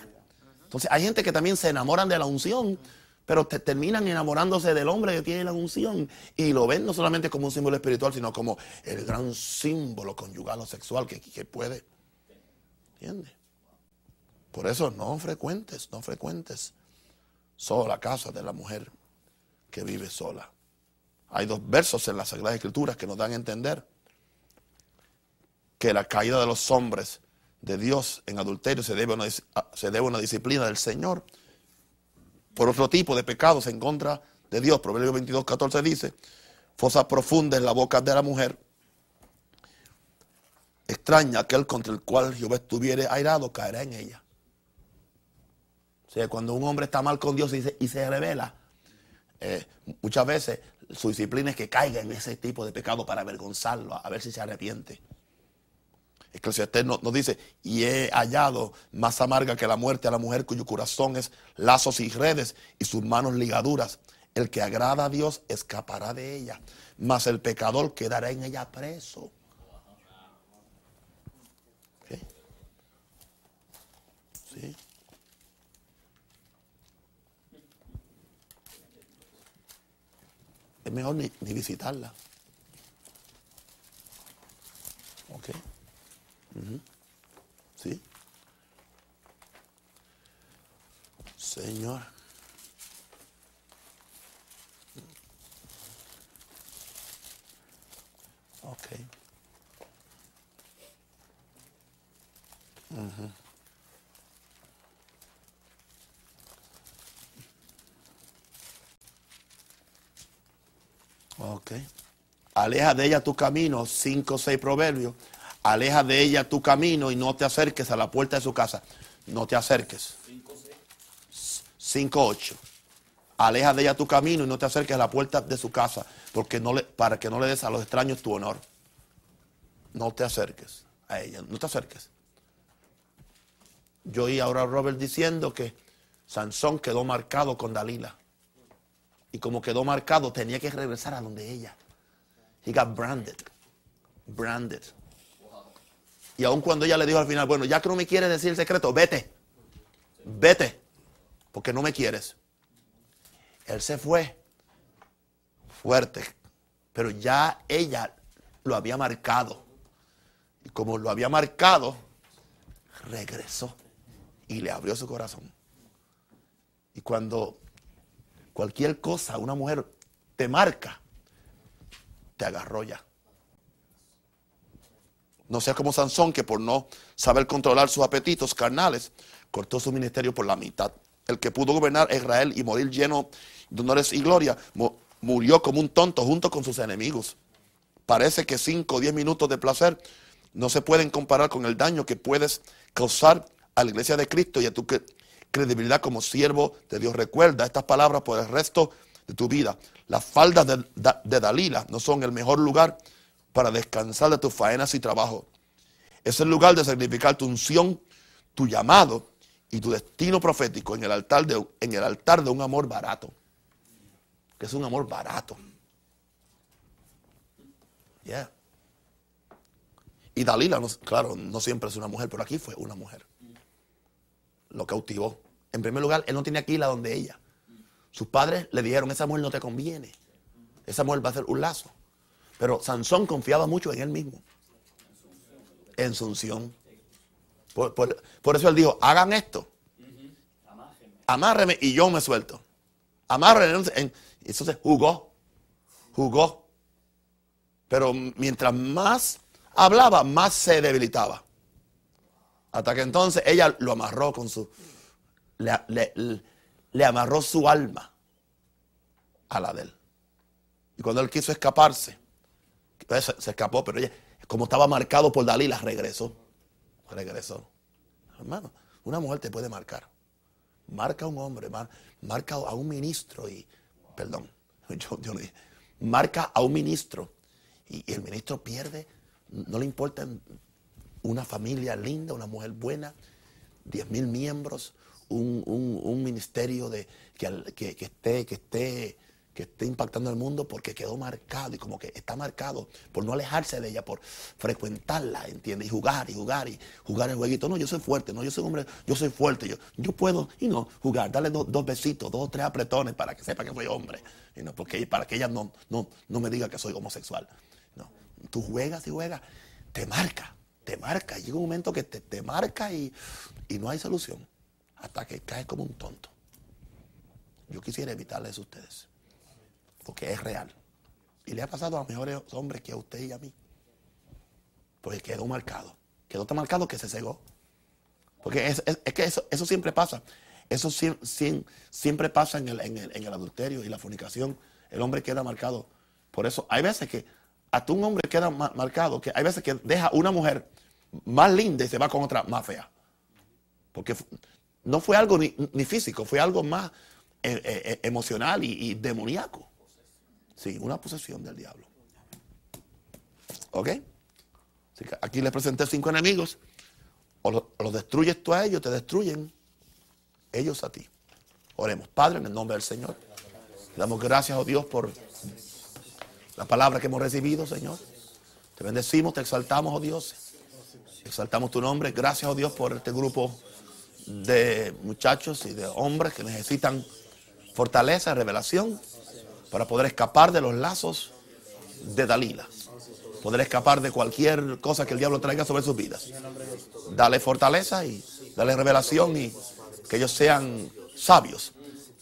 Entonces hay gente que también se enamoran de la unción pero te terminan enamorándose del hombre que tiene la unción y lo ven no solamente como un símbolo espiritual, sino como el gran símbolo conyugal o sexual que, que puede. ¿Entiendes? Por eso no frecuentes, no frecuentes solo la casa de la mujer que vive sola. Hay dos versos en las Sagradas Escrituras que nos dan a entender que la caída de los hombres de Dios en adulterio se debe a una disciplina del Señor por otro tipo de pecados en contra de Dios. Proverbios 22, 14 dice, fosa profunda en la boca de la mujer. Extraña aquel contra el cual Jehová estuviere airado, caerá en ella. O sea, cuando un hombre está mal con Dios y se, revela, eh, muchas veces su disciplina es que caiga en ese tipo de pecado para avergonzarlo, a ver si se arrepiente. Eclesiastés nos, nos dice, y he hallado más amarga que la muerte a la mujer cuyo corazón es lazos y redes y sus manos ligaduras. El que agrada a Dios escapará de ella, mas el pecador quedará en ella preso. Es mejor ni visitarla. ¿Ok? Ujú. ¿Sí? Señor. Ok. Ujú. Ok. Aleja de ella tu camino, cinco o seis proverbios. Aleja de ella tu camino y no te acerques a la puerta de su casa. No te acerques. 5, 8. Aleja de ella tu camino y no te acerques a la puerta de su casa, porque no le, para que no le des a los extraños tu honor. No te acerques a ella, no te acerques. Yo oí ahora a Robert diciendo que Sansón quedó marcado con Dalila. Y como quedó marcado, tenía que regresar a donde ella. He got branded. Branded. Y aun cuando ella le dijo al final, bueno, ya que no me quieres decir el secreto, vete. Vete. Porque no me quieres. Él se fue. Fuerte. Pero ya ella lo había marcado. Y como lo había marcado, regresó. Y le abrió su corazón. Y cuando cualquier cosa, una mujer te marca, te agarró ya. No sea como Sansón, que por no saber controlar sus apetitos carnales, cortó su ministerio por la mitad. El que pudo gobernar Israel y morir lleno de honores y gloria, mu- murió como un tonto junto con sus enemigos. Parece que 5 o 10 minutos de placer no se pueden comparar con el daño que puedes causar a la iglesia de Cristo y a tu cre- credibilidad como siervo de Dios. Recuerda estas palabras por el resto de tu vida. Las faldas de, de Dalila no son el mejor lugar para descansar de tus faenas y trabajo. Es el lugar de sacrificar tu unción, tu llamado y tu destino profético en el altar de, un amor barato. Que es un amor barato. Yeah. Y Dalila, no- claro, no siempre es una mujer, pero aquí fue una mujer. Lo cautivó. En primer lugar, él no tenía que ir a donde ella. Sus padres le dijeron, esa mujer no te conviene. Esa mujer va a ser un lazo. Pero Sansón confiaba mucho en él mismo. En su unción. Por, eso él dijo, hagan esto. Amárreme y yo me suelto. Amárreme. En- Entonces jugó. Jugó. Pero mientras más hablaba, más se debilitaba. Hasta que entonces ella lo amarró con su... Le, le- amarró su alma a la de él. Y cuando él quiso escaparse, se, se escapó, pero ella, como estaba marcado por Dalila, regresó. Regresó. Hermano, una mujer te puede marcar. Marca a un hombre, mar- marca a un ministro y, perdón, yo, yo dije, marca a un ministro y, el ministro pierde, no le importa una familia linda, una mujer buena, 10 mil miembros, un, ministerio de, que esté, que, esté, que esté impactando al mundo porque quedó marcado y como que está marcado por no alejarse de ella, por frecuentarla, ¿entiendes? Y jugar y jugar y jugar el jueguito. No, yo soy fuerte, no, yo soy hombre, yo soy fuerte, yo, yo puedo, y no, jugar, darle dos, dos besitos, dos o tres apretones para que sepa que soy hombre, y no, porque, para que ella no, no, no me diga que soy homosexual. No, tú juegas y juegas, te marca, te marca. Llega un momento que te, te marca y, y no hay solución. Hasta que caes como un tonto. Yo quisiera evitarle eso a ustedes. Porque es real. Y le ha pasado a mejores hombres que a usted y a mí. Porque quedó marcado. Quedó tan marcado que se cegó. Porque es, que eso, siempre pasa. Eso siem- siem- siempre pasa en el, adulterio y la fornicación. El hombre queda marcado. Por eso hay veces que hasta un hombre queda ma- marcado, que hay veces que deja una mujer más linda y se va con otra más fea. Porque no fue algo ni, ni físico, fue algo más eh, eh, eh, emocional y, y demoníaco. Sí, una posesión del diablo. ¿Ok? Así que aquí les presenté cinco enemigos. O los destruyes tú a ellos, te destruyen ellos a ti. Oremos. Padre, en el nombre del Señor. Damos gracias a Dios por, la palabra que hemos recibido, Señor. Te bendecimos, te exaltamos, oh Dios. Exaltamos tu nombre. Gracias, oh Dios, por este grupo de muchachos y de hombres que necesitan fortaleza, revelación, para poder escapar de los lazos de Dalila. Poder escapar de cualquier cosa que el diablo traiga sobre sus vidas. Dale fortaleza y dale revelación y que ellos sean sabios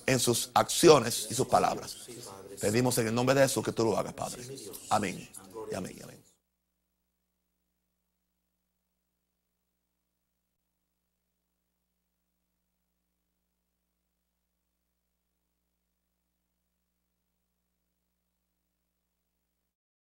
en sus acciones y sus palabras. Pedimos en el nombre de Jesús que tú lo hagas, Padre. Amén. Amén, amén.